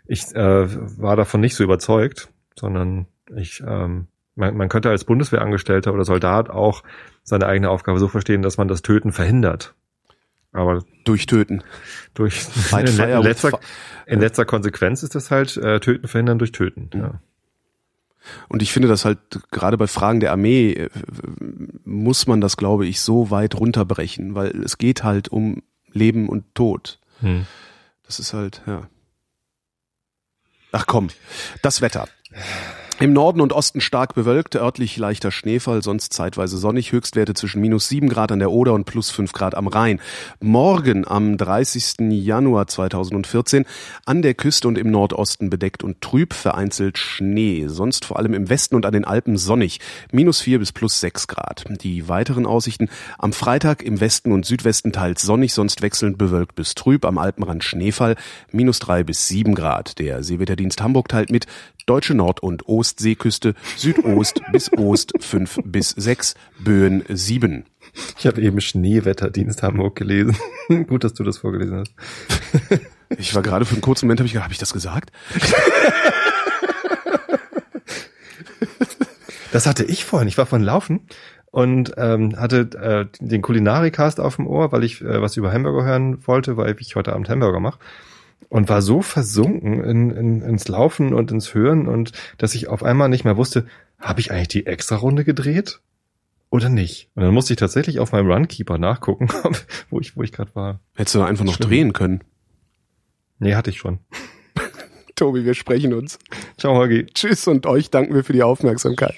B: Ich äh, war davon nicht so überzeugt, sondern ich, ähm, man, man könnte als Bundeswehrangestellter oder Soldat auch seine eigene Aufgabe so verstehen, dass man das Töten verhindert. Aber
A: durchtöten.
B: durch [laughs]
A: Fight
B: in,
A: fire with
B: letzter, in letzter Konsequenz ist das halt äh, Töten verhindern durch Töten.
A: Mhm.
B: Ja.
A: Und ich finde das halt gerade bei Fragen der Armee äh, muss man das, glaube ich, so weit runterbrechen, weil es geht halt um Leben und Tod.
B: Hm.
A: Das ist halt, ja. Ach komm, das Wetter. Im Norden und Osten stark bewölkt, örtlich leichter Schneefall, sonst zeitweise sonnig, Höchstwerte zwischen minus sieben Grad an der Oder und plus fünf Grad am Rhein. Morgen am 30. Januar 2014 an der Küste und im Nordosten bedeckt und trüb, vereinzelt Schnee, sonst vor allem im Westen und an den Alpen sonnig, minus vier bis plus sechs Grad. Die weiteren Aussichten am Freitag im Westen und Südwesten teils sonnig, sonst wechselnd bewölkt bis trüb, am Alpenrand Schneefall, minus drei bis sieben Grad. Der Seewetterdienst Hamburg teilt mit, deutsche Nord- und Ostseeküste Südost [laughs] bis Ost 5 bis 6, Böen 7.
B: Ich habe eben Schneewetterdienst Hamburg gelesen. [laughs] Gut, dass du das vorgelesen hast. [laughs]
A: Ich war gerade für einen kurzen Moment, habe ich gedacht, habe ich das gesagt?
B: Das hatte ich vorhin. Ich war vorhin laufen und ähm, hatte äh, den Kulinarikast auf dem Ohr, weil ich äh, was über Hamburger hören wollte, weil ich heute Abend Hamburger mache. Und war so versunken in, in, ins Laufen und ins Hören und dass ich auf einmal nicht mehr wusste, habe ich eigentlich die Extra-Runde gedreht oder nicht? Und dann musste ich tatsächlich auf meinem Runkeeper nachgucken, [laughs] wo ich, wo ich gerade war.
A: Hättest du einfach noch
B: Schlimm.
A: drehen können.
B: Nee, hatte ich schon. [laughs]
A: Tobi, wir sprechen uns.
B: Ciao, Holgi.
A: Tschüss und euch danken wir für die Aufmerksamkeit.